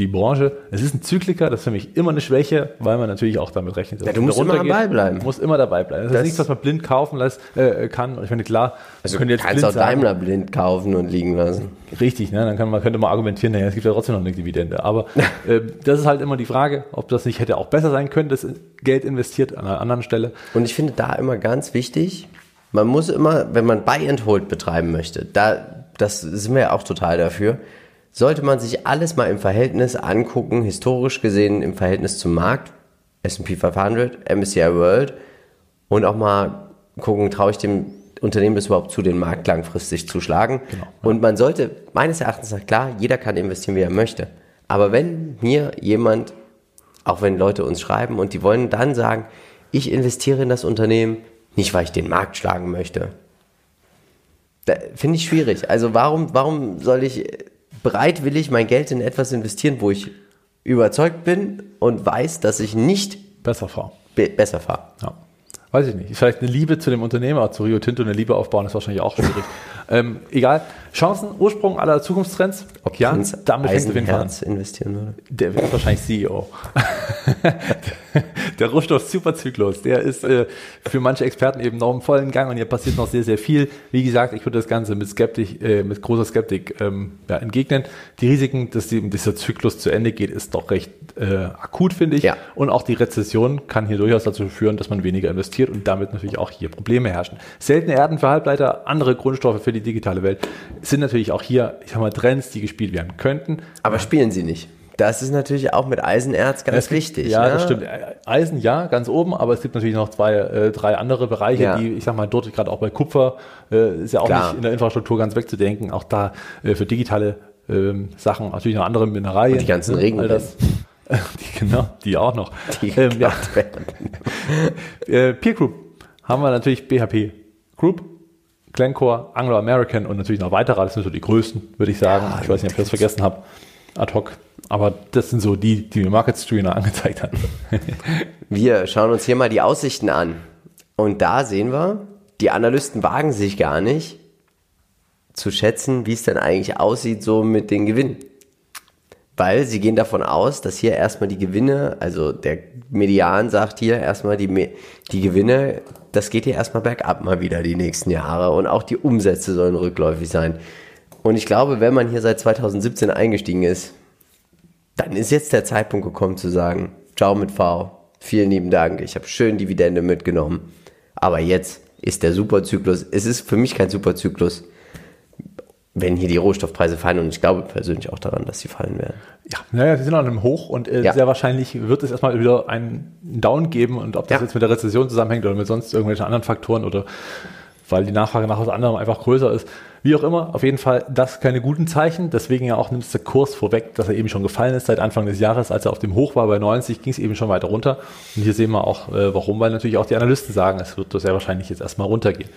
die Branche. Es ist ein Zykliker, das ist für mich immer eine Schwäche, weil man natürlich auch damit rechnet, Ja, du musst immer dabei bleiben. Du musst immer dabei bleiben. Das, Das- ist nichts, was man blind kaufen lässt, äh, kann. Und ich meine, klar, Also du könnte kannst auch Daimler blind kaufen und liegen lassen. Richtig, ne? dann kann man, könnte man argumentieren, naja, es gibt ja trotzdem noch eine Dividende. Aber äh, das ist halt immer die Frage, ob das nicht hätte auch besser sein können, das Geld investiert an einer anderen Stelle. Und ich finde da immer ganz wichtig, man muss immer, wenn man Buy and Hold betreiben möchte, da, das sind wir ja auch total dafür, sollte man sich alles mal im Verhältnis angucken, historisch gesehen im Verhältnis zum Markt, S&P 500, MSCI World und auch mal gucken, traue ich dem Unternehmen es überhaupt zu, den Markt langfristig zu schlagen. Genau, Und man sollte meines Erachtens nach klar, jeder kann investieren, wie er möchte. Aber wenn mir jemand, auch wenn Leute uns schreiben und die wollen dann sagen, ich investiere in das Unternehmen, nicht weil ich den Markt schlagen möchte. Finde ich schwierig. Also warum, warum soll ich bereitwillig mein Geld in etwas investieren, wo ich überzeugt bin und weiß, dass ich nicht Besser fahren. be besser fahre? Ja. Weiß ich nicht. Vielleicht eine Liebe zu dem Unternehmer, zu Rio Tinto eine Liebe aufbauen, ist wahrscheinlich auch schwierig. ähm, egal. Chancen, Ursprung aller Zukunftstrends. Ob ja, Prinz damit fängt auf jeden Fall an. Eisenherz investieren würde? Der wird wahrscheinlich CEO. der Rohstoff-Superzyklus, der ist äh, für manche Experten eben noch im vollen Gang und hier passiert noch sehr, sehr viel. Wie gesagt, ich würde das Ganze mit Skeptik, äh, mit großer Skeptik ähm, ja, entgegnen. Die Risiken, dass die, dieser Zyklus zu Ende geht, ist doch recht äh, akut, finde ich. Ja. Und auch die Rezession kann hier durchaus dazu führen, dass man weniger investiert und damit natürlich auch hier Probleme herrschen. Seltene Erden für Halbleiter, andere Grundstoffe für die digitale Welt sind natürlich auch hier, ich sag mal, Trends, die gespielt werden könnten. Aber spielen sie nicht. Das ist natürlich auch mit Eisenerz ganz Es gibt- wichtig. Ja, ne? das stimmt. Eisen, ja, ganz oben, aber es gibt natürlich noch zwei, äh, drei andere Bereiche, Ja. die, ich sag mal, dort gerade auch bei Kupfer äh, ist ja auch Klar. nicht in der Infrastruktur ganz wegzudenken. Auch da äh, für digitale ähm, Sachen natürlich noch andere Mineralien. Und die ganzen ne, all das. Die, genau, die auch noch. Die ähm, ja, äh, Peer Group haben wir natürlich BHP Group, Glencore, Anglo American und natürlich noch weitere. Das sind so die größten, würde ich sagen. Ja, ich weiß nicht, ob ich das vergessen habe, ad hoc. Aber das sind so die, die mir Market Screener angezeigt hat. Wir schauen uns hier mal die Aussichten an. Und da sehen wir, die Analysten wagen sich gar nicht zu schätzen, wie es denn eigentlich aussieht so mit den Gewinnen. Weil sie gehen davon aus, dass hier erstmal die Gewinne, also der Median sagt hier erstmal die, die Gewinne, das geht hier erstmal bergab mal wieder die nächsten Jahre und auch die Umsätze sollen rückläufig sein. Und ich glaube, wenn man hier seit 2017 eingestiegen ist, dann ist jetzt der Zeitpunkt gekommen zu sagen, ciao mit V, vielen lieben Dank, ich habe schön Dividende mitgenommen. Aber jetzt ist der Superzyklus, es ist für mich kein Superzyklus, wenn hier die Rohstoffpreise fallen und ich glaube persönlich auch daran, dass sie fallen werden. Ja, naja, sie sind an einem Hoch und äh, Ja. sehr wahrscheinlich wird es erstmal wieder einen Down geben und ob das Ja. jetzt mit der Rezession zusammenhängt oder mit sonst irgendwelchen anderen Faktoren oder weil die Nachfrage nach was anderem einfach größer ist. Wie auch immer, auf jeden Fall das keine guten Zeichen. Deswegen ja auch nimmt der Kurs vorweg, dass er eben schon gefallen ist seit Anfang des Jahres. Als er auf dem Hoch war bei 90, ging es eben schon weiter runter. Und hier sehen wir auch, äh, warum, weil natürlich auch die Analysten sagen, es wird sehr wahrscheinlich jetzt erstmal runtergehen.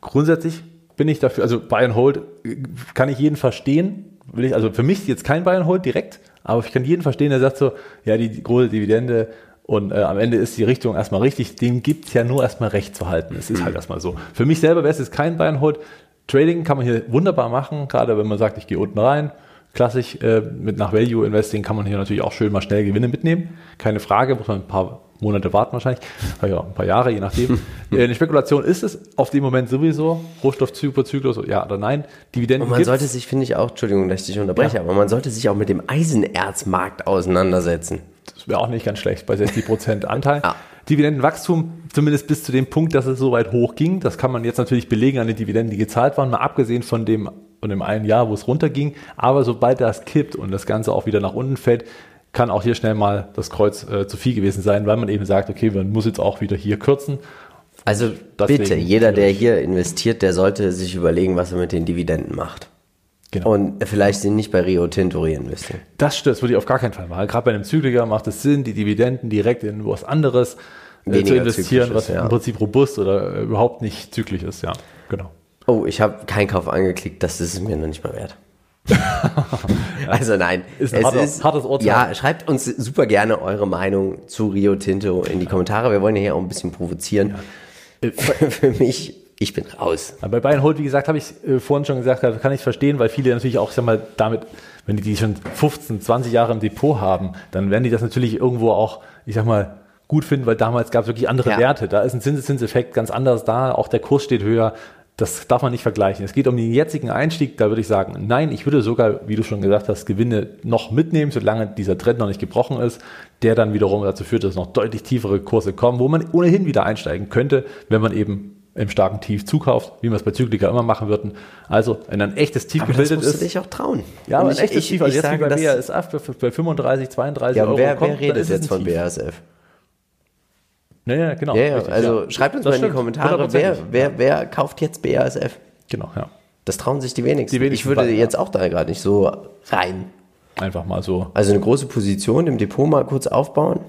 Grundsätzlich bin ich dafür, also and Hold äh, kann ich jeden verstehen. Will ich, also für mich jetzt kein and Hold direkt, aber ich kann jeden verstehen, der sagt so, ja, die, große Dividende und äh, am Ende ist die Richtung erstmal richtig. Dem gibt es ja nur erstmal recht zu halten. Es ist halt erstmal so. Für mich selber wäre es jetzt kein and Hold. Trading kann man hier wunderbar machen, gerade wenn man sagt, ich gehe unten rein. Klassisch äh, mit nach Value Investing kann man hier natürlich auch schön mal schnell Gewinne mitnehmen. Keine Frage, muss man ein paar Monate warten wahrscheinlich, ja, ein paar Jahre, je nachdem. Äh, Eine Spekulation ist es auf dem Moment sowieso, Rohstoffzyklus, ja oder nein. Dividenden Und man gibt's. sollte sich, finde ich auch, Entschuldigung, dass ich dich unterbreche, Ja. aber man sollte sich auch mit dem Eisenerzmarkt auseinandersetzen. Das wäre auch nicht ganz schlecht bei 60% Anteil. Ja. Dividendenwachstum, zumindest bis zu dem Punkt, dass es so weit hoch ging. Das kann man jetzt natürlich belegen an den Dividenden, die gezahlt waren, mal abgesehen von dem, von dem einen Jahr, wo es runterging. Aber sobald das kippt und das Ganze auch wieder nach unten fällt, kann auch hier schnell mal das Kreuz äh, zu viel gewesen sein, weil man eben sagt, okay, man muss jetzt auch wieder hier kürzen. Also bitte, jeder, der hier investiert, der sollte sich überlegen, was er mit den Dividenden macht. Genau. Und vielleicht sind nicht bei Rio Tinto investieren. Das stimmt, das würde ich auf gar keinen Fall machen. Gerade bei einem Zykliker macht es Sinn, die Dividenden direkt in was anderes äh, Weniger zu investieren, was ja. im Prinzip robust oder äh, überhaupt nicht zyklisch ist. Ja, genau. Oh, ich habe keinen Kauf angeklickt, das ist es mir noch nicht mal wert. also nein, Ist ein harter- hartes Urteil. Ja, schreibt uns super gerne eure Meinung zu Rio Tinto in die Kommentare. Wir wollen ja hier auch ein bisschen provozieren. Für, für mich, ich bin raus. Bei Buy and Hold, wie gesagt, habe ich äh, vorhin schon gesagt, kann ich verstehen, weil viele natürlich auch, ich sag mal, damit, wenn die die schon 15, 20 Jahre im Depot haben, dann werden die das natürlich irgendwo auch, ich sag mal, gut finden, weil damals gab es wirklich andere Ja. Werte. Da ist ein Zinseszinseffekt ganz anders da, auch der Kurs steht höher. Das darf man nicht vergleichen. Es geht um den jetzigen Einstieg, da würde ich sagen, nein, ich würde sogar, wie du schon gesagt hast, Gewinne noch mitnehmen, solange dieser Trend noch nicht gebrochen ist, der dann wiederum dazu führt, dass noch deutlich tiefere Kurse kommen, wo man ohnehin wieder einsteigen könnte, wenn man eben im starken Tief zukauft, wie man es bei Zyklika immer machen würden. Also, wenn ein echtes Tief Aber das gebildet musst du ist, dich auch trauen. ja, aber ein echtes ich- Tief, also ich jetzt wie sage, bei das- BASF bei 35, 32 Ja, Euro wer, kommt, wer redet jetzt von. BASF? Ja, ja, genau. Ja, ja, richtig, also ja. schreibt uns Das mal in die Kommentare, wer, wer, wer kauft jetzt BASF? Genau, ja. Das trauen sich die wenigsten. Die wenigsten ich würde jetzt auch da gerade nicht so rein. Einfach mal so. Also eine große Position im Depot mal kurz aufbauen.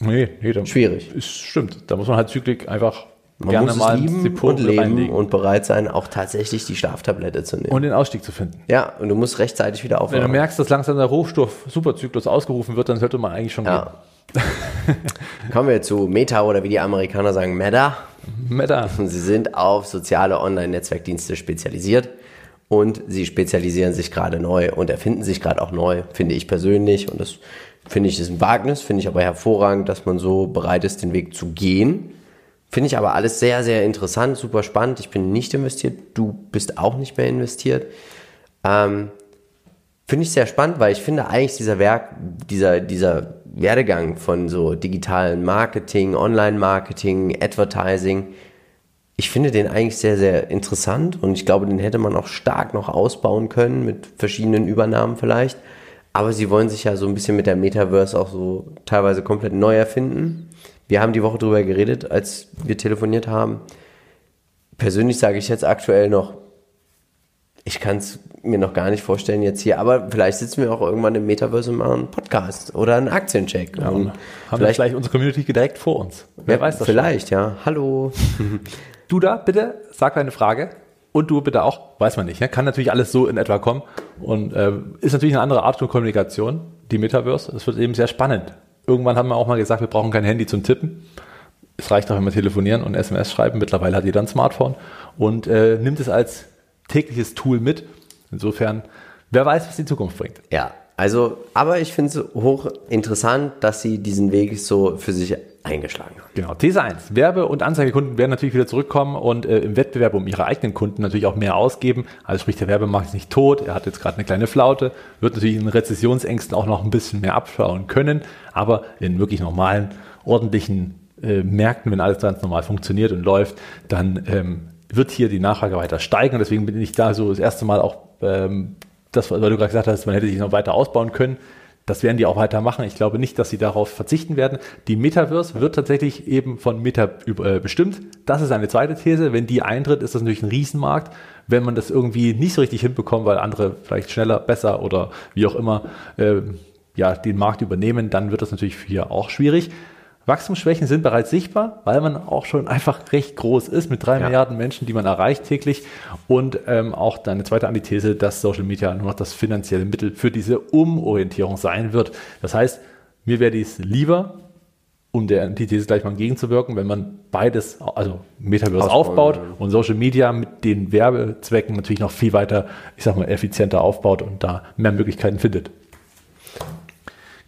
Nee, nee, da, Schwierig. Ist, stimmt. Da muss man halt zügig einfach Man gerne muss mal es ins lieben Depot und leben reinlegen und bereit sein, auch tatsächlich die Schlaftablette zu nehmen. und den Ausstieg zu finden. ja, und du musst rechtzeitig wieder Wenn du aufwachen. merkst, dass langsam der Rohstoff-Superzyklus ausgerufen wird, dann sollte man eigentlich schon Ja. Kommen wir zu Meta oder wie die Amerikaner sagen, Meta. Meta. Sie sind auf soziale Online-Netzwerkdienste spezialisiert und sie spezialisieren sich gerade neu und erfinden sich gerade auch neu, finde ich persönlich. Und das finde ich ist ein Wagnis, finde ich aber hervorragend, dass man so bereit ist, den Weg zu gehen. Finde ich aber alles sehr, sehr interessant, super spannend. Ich bin nicht investiert, du bist auch nicht mehr investiert. Ähm, finde ich sehr spannend, weil ich finde eigentlich dieser Werk, dieser, dieser Werdegang von so digitalen Marketing, Online-Marketing, Advertising, ich finde den eigentlich sehr, sehr interessant und ich glaube, den hätte man auch stark noch ausbauen können mit verschiedenen Übernahmen vielleicht. Aber sie wollen sich ja so ein bisschen mit der Metaverse auch so teilweise komplett neu erfinden. Wir haben die Woche drüber geredet, als wir telefoniert haben. Persönlich sage ich jetzt aktuell noch, ich kann es mir noch gar nicht vorstellen jetzt hier, aber vielleicht sitzen wir auch irgendwann im Metaverse und machen einen Podcast oder einen Aktiencheck. Ja, haben vielleicht, vielleicht unsere Community direkt vor uns. Wer ja, weiß das Vielleicht, ja. Hallo. schon. Du da, bitte, sag deine Frage. Und du bitte auch, weiß man nicht. Ne? Kann natürlich alles so in etwa kommen. Und äh, ist natürlich eine andere Art von Kommunikation, die Metaverse. Es wird eben sehr spannend. Irgendwann haben wir auch mal gesagt, wir brauchen kein Handy zum Tippen. Es reicht auch, wenn wir telefonieren und SMS schreiben. Mittlerweile hat jeder ein Smartphone und äh, nimmt es als tägliches Tool mit. Insofern, wer weiß, was die Zukunft bringt. Ja, also, aber ich finde es hochinteressant, dass sie diesen Weg so für sich eingeschlagen haben. Genau. These 1. Werbe- und Anzeigekunden werden natürlich wieder zurückkommen und äh, im Wettbewerb um ihre eigenen Kunden natürlich auch mehr ausgeben. Also sprich, der Werbemarkt ist nicht tot. Er hat jetzt gerade eine kleine Flaute, wird natürlich in Rezessionsängsten auch noch ein bisschen mehr abschauen können. Aber in wirklich normalen, ordentlichen äh, Märkten, wenn alles ganz normal funktioniert und läuft, dann ähm, wird hier die Nachfrage weiter steigen. Und deswegen bin ich da so das erste Mal auch, ähm, das, weil du gerade gesagt hast, man hätte sich noch weiter ausbauen können. Das werden die auch weitermachen. Ich glaube nicht, dass sie darauf verzichten werden. Die Metaverse wird tatsächlich eben von Meta äh, bestimmt. Das ist eine zweite These. Wenn die eintritt, ist das natürlich ein Riesenmarkt. Wenn man das irgendwie nicht so richtig hinbekommt, weil andere vielleicht schneller, besser oder wie auch immer äh, ja, den Markt übernehmen, dann wird das natürlich hier auch schwierig. Wachstumsschwächen sind bereits sichtbar, weil man auch schon einfach recht groß ist mit drei Ja. Milliarden Menschen, die man erreicht täglich. Und ähm, auch deine zweite Antithese, dass Social Media nur noch das finanzielle Mittel für diese Umorientierung sein wird. Das heißt, mir wäre dies lieber, um der Antithese gleich mal entgegenzuwirken, wenn man beides, also Metaverse aufbaut ja. und Social Media mit den Werbezwecken natürlich noch viel weiter, ich sag mal, effizienter aufbaut und da mehr Möglichkeiten findet.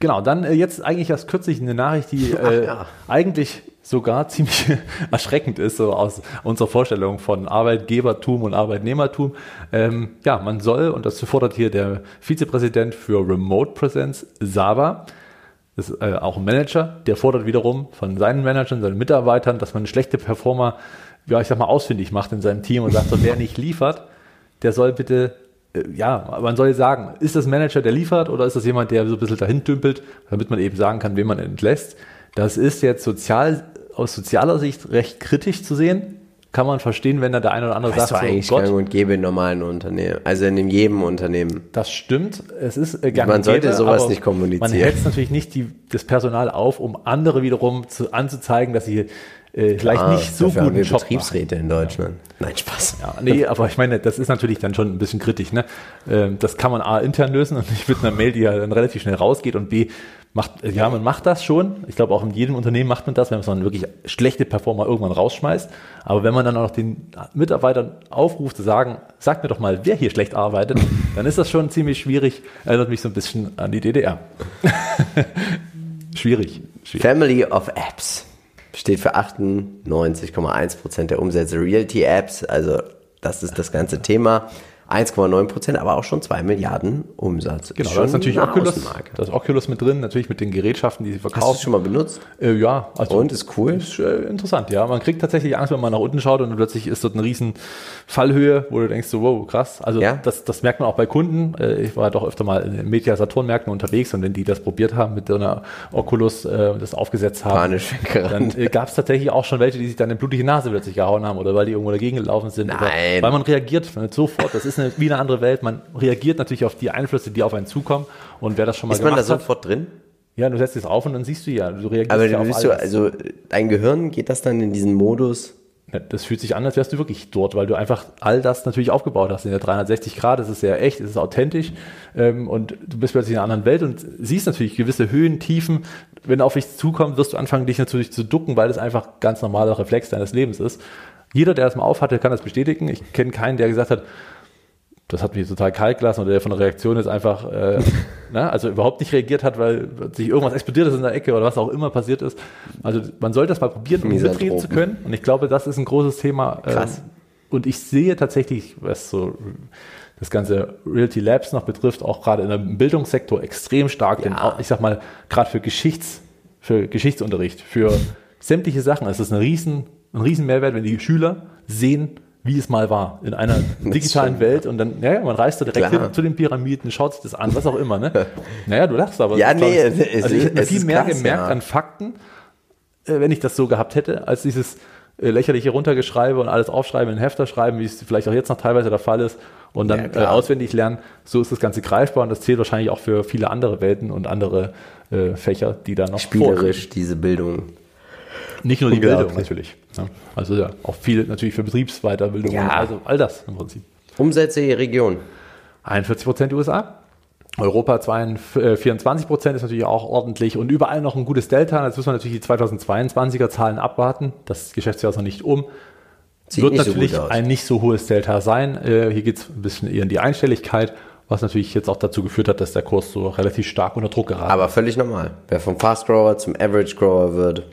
Genau, dann äh, jetzt eigentlich erst kürzlich eine Nachricht, die äh, ja. eigentlich sogar ziemlich erschreckend ist, so aus unserer Vorstellung von Arbeitgebertum und Arbeitnehmertum. Ähm, ja, man soll, und das fordert hier der Vizepräsident für Remote Presence, Saba, ist äh, auch ein Manager, der fordert wiederum von seinen Managern, seinen Mitarbeitern, dass man schlechte Performer, ja, ich sag mal, ausfindig macht in seinem Team und sagt, so, wer nicht liefert, der soll bitte, ja, man soll sagen, ist das Manager, der liefert oder ist das jemand, der so ein bisschen dahin dümpelt, damit man eben sagen kann, wen man entlässt. Das ist jetzt sozial, aus sozialer Sicht recht kritisch zu sehen. Kann man verstehen, wenn da der eine oder andere Das ist sagt, doch so, eigentlich Gott, gang und gäbe in normalen Unternehmen. Also in jedem Unternehmen. Das stimmt. Es ist äh, gang Man sollte gäbe, sowas nicht kommunizieren. Man hetzt natürlich nicht die, das Personal auf, um andere wiederum zu, anzuzeigen, dass sie äh, vielleicht Ah, nicht so guten wir Job machen. Betriebsräte in Deutschland. Nein, Spaß. Ja, nee, aber ich meine, das ist natürlich dann schon ein bisschen kritisch. Ne? Ähm, Das kann man A intern lösen und nicht mit einer Mail, die ja dann relativ schnell rausgeht und B, macht, ja, man macht das schon. Ich glaube, auch in jedem Unternehmen macht man das, wenn man wirklich schlechte Performer irgendwann rausschmeißt. Aber wenn man dann auch noch den Mitarbeitern aufruft zu sagen, sagt mir doch mal, wer hier schlecht arbeitet, dann ist das schon ziemlich schwierig. Erinnert mich so ein bisschen an die DDR. schwierig. schwierig. Family of Apps steht für 98,1% der Umsätze Realty Apps. Also das ist das ganze Thema. 1,9 Prozent, aber auch schon 2 Milliarden Umsatz. Genau, Ist da ist natürlich Oculus, Hausmarke. da ist Oculus mit drin, natürlich mit den Gerätschaften, die sie Hast du es verkaufen. schon mal benutzt? Äh, ja, also Und, ist cool? Ist äh, interessant, ja. Man kriegt tatsächlich Angst, wenn man nach unten schaut und dann plötzlich ist dort eine riesen Fallhöhe, wo du denkst, so, wow, krass. Also Ja. das, das merkt man auch bei Kunden. Äh, ich war doch öfter mal in Media Saturn-Märkten unterwegs und wenn die das probiert haben mit so einer Oculus, äh, das aufgesetzt haben, Panisch dann äh, gab es tatsächlich auch schon welche, die sich dann eine blutige Nase plötzlich gehauen haben oder weil die irgendwo dagegen gelaufen sind. Oder, Nein. weil man reagiert sofort. Das ist eine, wie eine andere Welt. Man reagiert natürlich auf die Einflüsse, die auf einen zukommen. Und wer das schon mal Ist man da gemacht hat, sofort drin? ja, du setzt es auf und dann siehst du ja, du reagierst Aber ja du auf bist du, alles. also dein Gehirn geht das dann in diesen Modus. Ja, Das fühlt sich an, als wärst du wirklich dort, weil du einfach all das natürlich aufgebaut hast in der 360 Grad. Es ist sehr echt, es ist authentisch ähm, und du bist plötzlich in einer anderen Welt und siehst natürlich gewisse Höhen, Tiefen. Wenn auf dich zukommt, wirst du anfangen, dich natürlich zu ducken, weil das einfach ganz normaler Reflex deines Lebens ist. Jeder, der das mal aufhatte, kann das bestätigen. Ich kenne keinen, der gesagt hat, das hat mich total kalt gelassen oder der von der Reaktion jetzt einfach, äh, ne, also überhaupt nicht reagiert hat, weil sich irgendwas explodiert ist in der Ecke oder was auch immer passiert ist. Also man sollte das mal probieren, um mitreden zu können. Und ich glaube, das ist ein großes Thema. ähm, Krass. Und ich sehe tatsächlich, was so das ganze Realty Labs noch betrifft, auch gerade im Bildungssektor extrem stark. Denn Ja. auch, ich sag mal, gerade für Geschichts, für Geschichtsunterricht, für sämtliche Sachen, es ist ein riesen, ein riesen Mehrwert, wenn die Schüler sehen, wie es mal war in einer digitalen Welt und dann, ja, ja, man reist da direkt Klar. hin zu den Pyramiden, schaut sich das an, was auch immer, ne? Naja, du lachst aber. Ja, ist, nee, es- also ich hätte viel ist mehr krass, gemerkt ja. an Fakten, äh, wenn ich das so gehabt hätte, als dieses äh, lächerliche runtergeschreibe und alles aufschreiben in Hefter schreiben, wie es vielleicht auch jetzt noch teilweise der Fall ist und Ja, dann äh, klar. auswendig lernen. So ist das Ganze greifbar und das zählt wahrscheinlich auch für viele andere Welten und andere äh, Fächer, die da noch Spielerisch diese Bildung. Nicht nur die. Bildung natürlich. Ja. Also ja, auch viel natürlich für Betriebsweiterbildung, Ja. also all das im Prinzip. Umsätze je Region. 41 Prozent USA. Europa 22, äh, 24 Prozent ist natürlich auch ordentlich und überall noch ein gutes Delta. Jetzt müssen wir natürlich die 2022er Zahlen abwarten. Das Geschäftsjahr ist noch nicht um. Sieht Wird nicht so natürlich aus. ein nicht so hohes Delta sein. Äh, hier geht es ein bisschen eher in die Einstelligkeit, was natürlich jetzt auch dazu geführt hat, dass der Kurs so relativ stark unter Druck geraten Aber völlig normal. Wer vom Fast Grower zum Average Grower wird,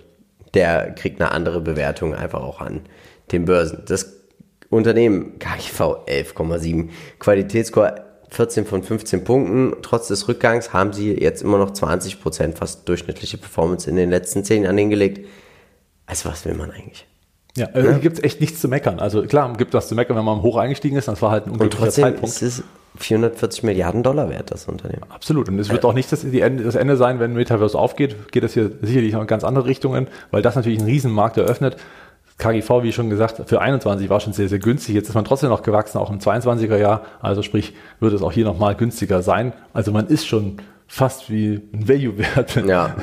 der kriegt eine andere Bewertung einfach auch an den Börsen. Das Unternehmen KIV 11,7, Qualitätsscore 14 von 15 Punkten. Trotz des Rückgangs haben sie jetzt immer noch 20 Prozent fast durchschnittliche Performance in den letzten 10 Jahren hingelegt. Also was will man eigentlich? Ja, also hier gibt es echt nichts zu meckern. Also klar, gibt was zu meckern, wenn man hoch eingestiegen ist. Das war halt ein Und trotzdem Zeitpunkt. ist es 440 Milliarden Dollar wert, das Unternehmen. Absolut. Und es wird auch nicht das, Ende, das Ende sein, wenn Metaverse aufgeht, geht es hier sicherlich noch in ganz andere Richtungen, weil das natürlich einen Riesenmarkt eröffnet. KGV, wie schon gesagt, für 21 war schon sehr, sehr günstig. Jetzt ist man trotzdem noch gewachsen, auch im 22er Jahr. Also sprich, wird es auch hier nochmal günstiger sein. Also man ist schon fast wie ein Value-Wert Ja.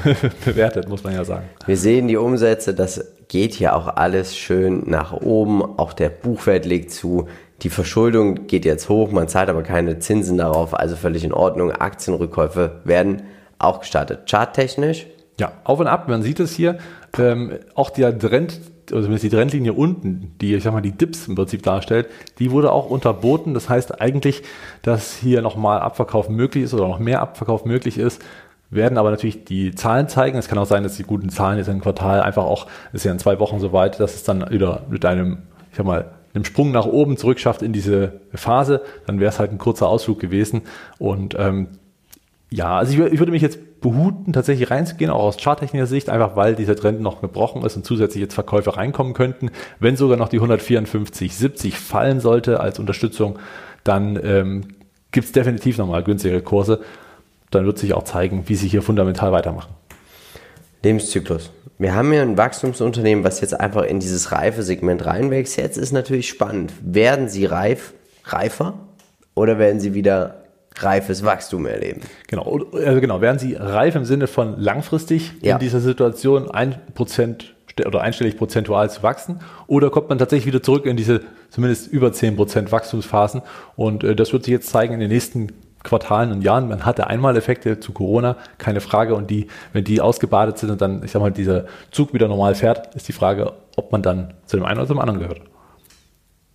bewertet, muss man ja sagen. Wir sehen die Umsätze, das geht hier auch alles schön nach oben. Auch der Buchwert legt zu. Die Verschuldung geht jetzt hoch, man zahlt aber keine Zinsen darauf, also völlig in Ordnung. Aktienrückkäufe werden auch gestartet. Charttechnisch, Ja, auf und ab, man sieht es hier. Ähm, auch der Trend, also zumindest die Trendlinie unten, die, ich sag mal, die Dips im Prinzip darstellt, die wurde auch unterboten. Das heißt eigentlich, dass hier nochmal Abverkauf möglich ist oder noch mehr Abverkauf möglich ist. Werden aber natürlich die Zahlen zeigen. Es kann auch sein, dass die guten Zahlen jetzt im Quartal einfach auch, ist ja in zwei Wochen soweit, dass es dann wieder mit einem, ich sag mal, einem Sprung nach oben zurückschafft in diese Phase. Dann wäre es halt ein kurzer Ausflug gewesen. Und ähm, ja, also ich, ich würde mich jetzt behuten, tatsächlich reinzugehen, auch aus charttechnischer Sicht, einfach weil dieser Trend noch gebrochen ist und zusätzlich jetzt Verkäufe reinkommen könnten. Wenn sogar noch die 154,70 fallen sollte als Unterstützung, dann ähm, gibt es definitiv nochmal günstigere Kurse. Dann wird sich auch zeigen, wie sie hier fundamental weitermachen. Lebenszyklus. Wir haben hier ein Wachstumsunternehmen, was jetzt einfach in dieses reife Segment reinwächst. Jetzt ist natürlich spannend. Werden sie reif, reifer oder werden sie wieder reifes Wachstum erleben? Genau, also genau, wären Sie reif im Sinne von langfristig Ja. in dieser Situation ein Prozent oder einstellig prozentual zu wachsen oder kommt man tatsächlich wieder zurück in diese zumindest über 10 Prozent Wachstumsphasen und äh, das wird sich jetzt zeigen in den nächsten Quartalen und Jahren. Man hatte Einmaleffekte zu Corona, keine Frage und die, wenn die ausgebadet sind und dann, ich sag mal, dieser Zug wieder normal fährt, ist die Frage, ob man dann zu dem einen oder zum anderen gehört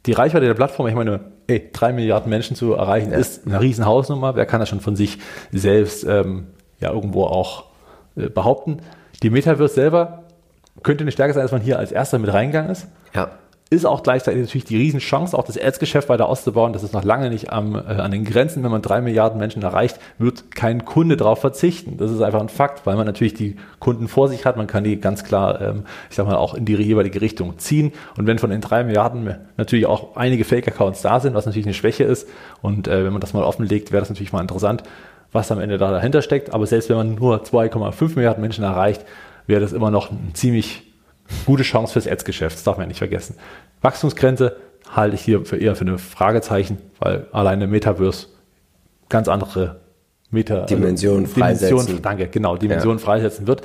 die Reichweite der Plattform, ich meine, ey, drei Milliarden Menschen zu erreichen, ist eine riesen Hausnummer. Wer kann das schon von sich selbst ähm, ja irgendwo auch äh, behaupten? Die Metaverse selber könnte eine Stärke sein, dass man hier als erster mit reingegangen ist. Ja. Ist auch gleichzeitig natürlich die Riesenchance, auch das Ads-Geschäft weiter auszubauen. Das ist noch lange nicht am, äh, an den Grenzen. Wenn man drei Milliarden Menschen erreicht, wird kein Kunde darauf verzichten. Das ist einfach ein Fakt, weil man natürlich die Kunden vor sich hat. Man kann die ganz klar, ähm, ich sag mal, auch in die jeweilige Richtung ziehen. Und wenn von den drei Milliarden natürlich auch einige Fake-Accounts da sind, was natürlich eine Schwäche ist, und äh, wenn man das mal offenlegt, wäre das natürlich mal interessant, was am Ende da dahinter steckt. Aber selbst wenn man nur 2,5 Milliarden Menschen erreicht, wäre das immer noch ein ziemlich gute Chance fürs Ads-Geschäft, das darf man ja nicht vergessen. Wachstumsgrenze halte ich hier für eher für eine Fragezeichen, weil alleine Metaverse ganz andere Meta Dimensionen also, freisetzen. Dimension, danke, genau, Dimensionen ja. freisetzen wird.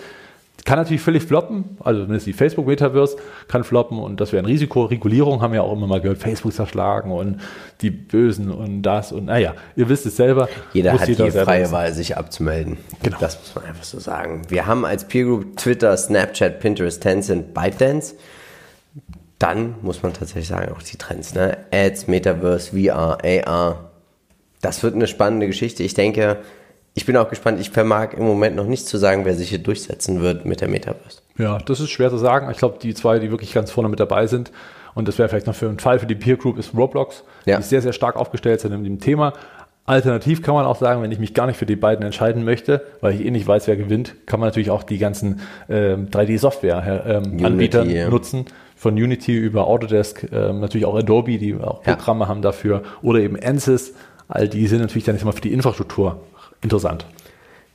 Kann natürlich völlig floppen, also zumindest die Facebook-Metaverse kann floppen und das wäre ein Risiko. Regulierung haben wir auch immer mal gehört, Facebook zerschlagen und die Bösen und das und naja, ihr wisst es selber. Jeder hat jeder die freie Wahl, sich abzumelden. Genau. Das muss man einfach so sagen. Wir haben als Peer Group Twitter, Snapchat, Pinterest, Tencent, ByteDance. Dann muss man tatsächlich sagen, auch die Trends, ne? Ads, Metaverse, VR, AR. Das wird eine spannende Geschichte. Ich denke, ich bin auch gespannt. Ich vermag im Moment noch nicht zu sagen, wer sich hier durchsetzen wird mit der Metaverse. Ja, das ist schwer zu sagen. Ich glaube, die zwei, die wirklich ganz vorne mit dabei sind, und das wäre vielleicht noch für einen Fall für die Peer Group, ist Roblox, ja. die sehr, sehr stark aufgestellt sind in dem Thema. Alternativ kann man auch sagen, wenn ich mich gar nicht für die beiden entscheiden möchte, weil ich eh nicht weiß, wer gewinnt, kann man natürlich auch die ganzen ähm, 3D-Software-Anbieter ähm, ja. nutzen. Von Unity über Autodesk, ähm, natürlich auch Adobe, die auch Programme ja. haben dafür, oder eben Ansys. All die sind natürlich dann jetzt mal für die Infrastruktur interessant.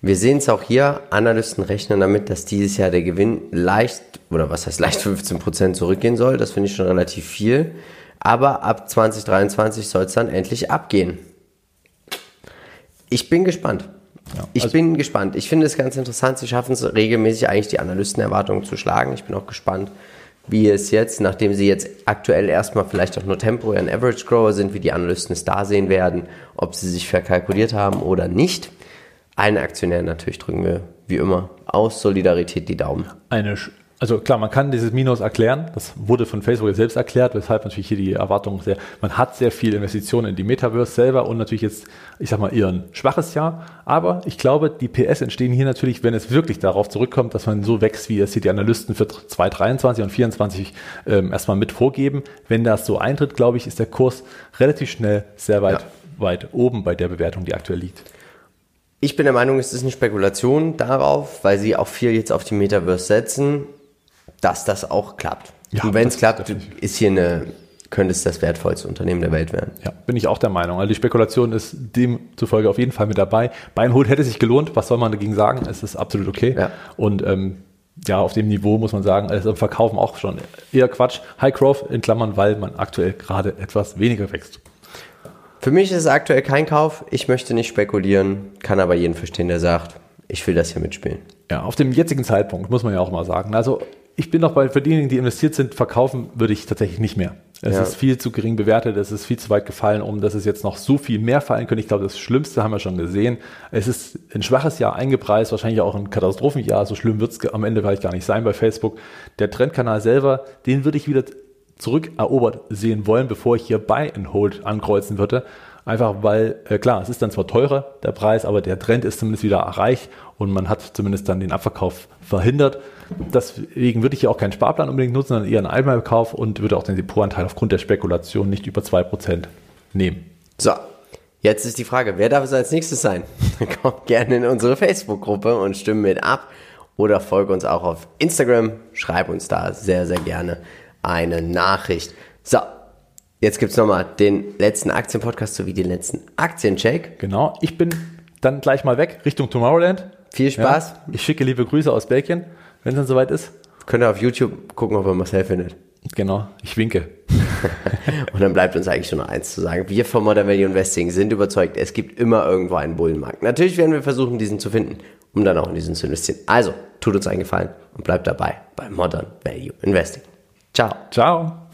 Wir sehen es auch hier, Analysten rechnen damit, dass dieses Jahr der Gewinn leicht, oder was heißt leicht 15% zurückgehen soll. Das finde ich schon relativ viel. Aber ab 2023 soll es dann endlich abgehen. Ich bin gespannt. Ja, ich also bin gespannt. Ich finde es ganz interessant. Sie schaffen es regelmäßig eigentlich die Analystenerwartungen zu schlagen. Ich bin auch gespannt, wie es jetzt, nachdem sie jetzt aktuell erstmal vielleicht auch nur temporär ein Average Grower sind, wie die Analysten es da sehen werden, ob sie sich verkalkuliert haben oder nicht. Allen Aktionären natürlich drücken wir, wie immer, aus Solidarität die Daumen. Eine, also klar, man kann dieses Minus erklären. Das wurde von Facebook selbst erklärt, weshalb natürlich hier die Erwartung sehr, man hat sehr viel Investitionen in die Metaverse selber und natürlich jetzt, ich sag mal, eher ein schwaches Jahr. Aber ich glaube, die PS entstehen hier natürlich, wenn es wirklich darauf zurückkommt, dass man so wächst, wie es hier die Analysten für 2023 und 2024 ähm, erstmal mit vorgeben. Wenn das so eintritt, glaube ich, ist der Kurs relativ schnell sehr weit, ja. weit oben bei der Bewertung, die aktuell liegt. Ich bin der Meinung, es ist eine Spekulation darauf, weil sie auch viel jetzt auf die Metaverse setzen, dass das auch klappt. Ja, Und wenn es klappt, ist hier eine, könnte es das wertvollste Unternehmen der Welt werden. Ja, bin ich auch der Meinung. Also die Spekulation ist demzufolge auf jeden Fall mit dabei. Beinhold hätte sich gelohnt. Was soll man dagegen sagen? Es ist absolut okay. Ja. Und ähm, ja, auf dem Niveau muss man sagen, also im Verkaufen auch schon eher Quatsch. High Growth in Klammern, weil man aktuell gerade etwas weniger wächst. Für mich ist es aktuell kein Kauf. Ich möchte nicht spekulieren, kann aber jeden verstehen, der sagt, ich will das hier mitspielen. Ja, auf dem jetzigen Zeitpunkt muss man ja auch mal sagen. Also ich bin noch bei, für diejenigen, die investiert sind, verkaufen würde ich tatsächlich nicht mehr. Es ja. ist viel zu gering bewertet, es ist viel zu weit gefallen, um dass es jetzt noch so viel mehr fallen könnte. Ich glaube, das Schlimmste haben wir schon gesehen. Es ist ein schwaches Jahr eingepreist, wahrscheinlich auch ein Katastrophenjahr. So schlimm wird es am Ende vielleicht gar nicht sein bei Facebook. Der Trendkanal selber, den würde ich wieder zurückerobert sehen wollen, bevor ich hier Buy and Hold ankreuzen würde. Einfach weil, äh, klar, es ist dann zwar teurer, der Preis, aber der Trend ist zumindest wieder erreicht und man hat zumindest dann den Abverkauf verhindert. Deswegen würde ich hier auch keinen Sparplan unbedingt nutzen, sondern eher einen Einmalkauf und würde auch den Depotanteil aufgrund der Spekulation nicht über 2% nehmen. So, jetzt ist die Frage, wer darf es als nächstes sein? Kommt gerne in unsere Facebook-Gruppe und stimmen mit ab oder folge uns auch auf Instagram. Schreib uns da sehr, sehr gerne eine Nachricht. So, jetzt gibt es nochmal den letzten Aktienpodcast sowie den letzten Aktiencheck. Genau, ich bin dann gleich mal weg Richtung Tomorrowland. Viel Spaß. Ja, ich schicke liebe Grüße aus Belgien, wenn es dann soweit ist. Könnt ihr auf YouTube gucken, ob ihr Marcel findet. Genau, ich winke. und dann bleibt uns eigentlich nur noch eins zu sagen. Wir von Modern Value Investing sind überzeugt, es gibt immer irgendwo einen Bullenmarkt. Natürlich werden wir versuchen, diesen zu finden, um dann auch in diesen zu investieren. Also, tut uns einen Gefallen und bleibt dabei bei Modern Value Investing. Ciao. Ciao.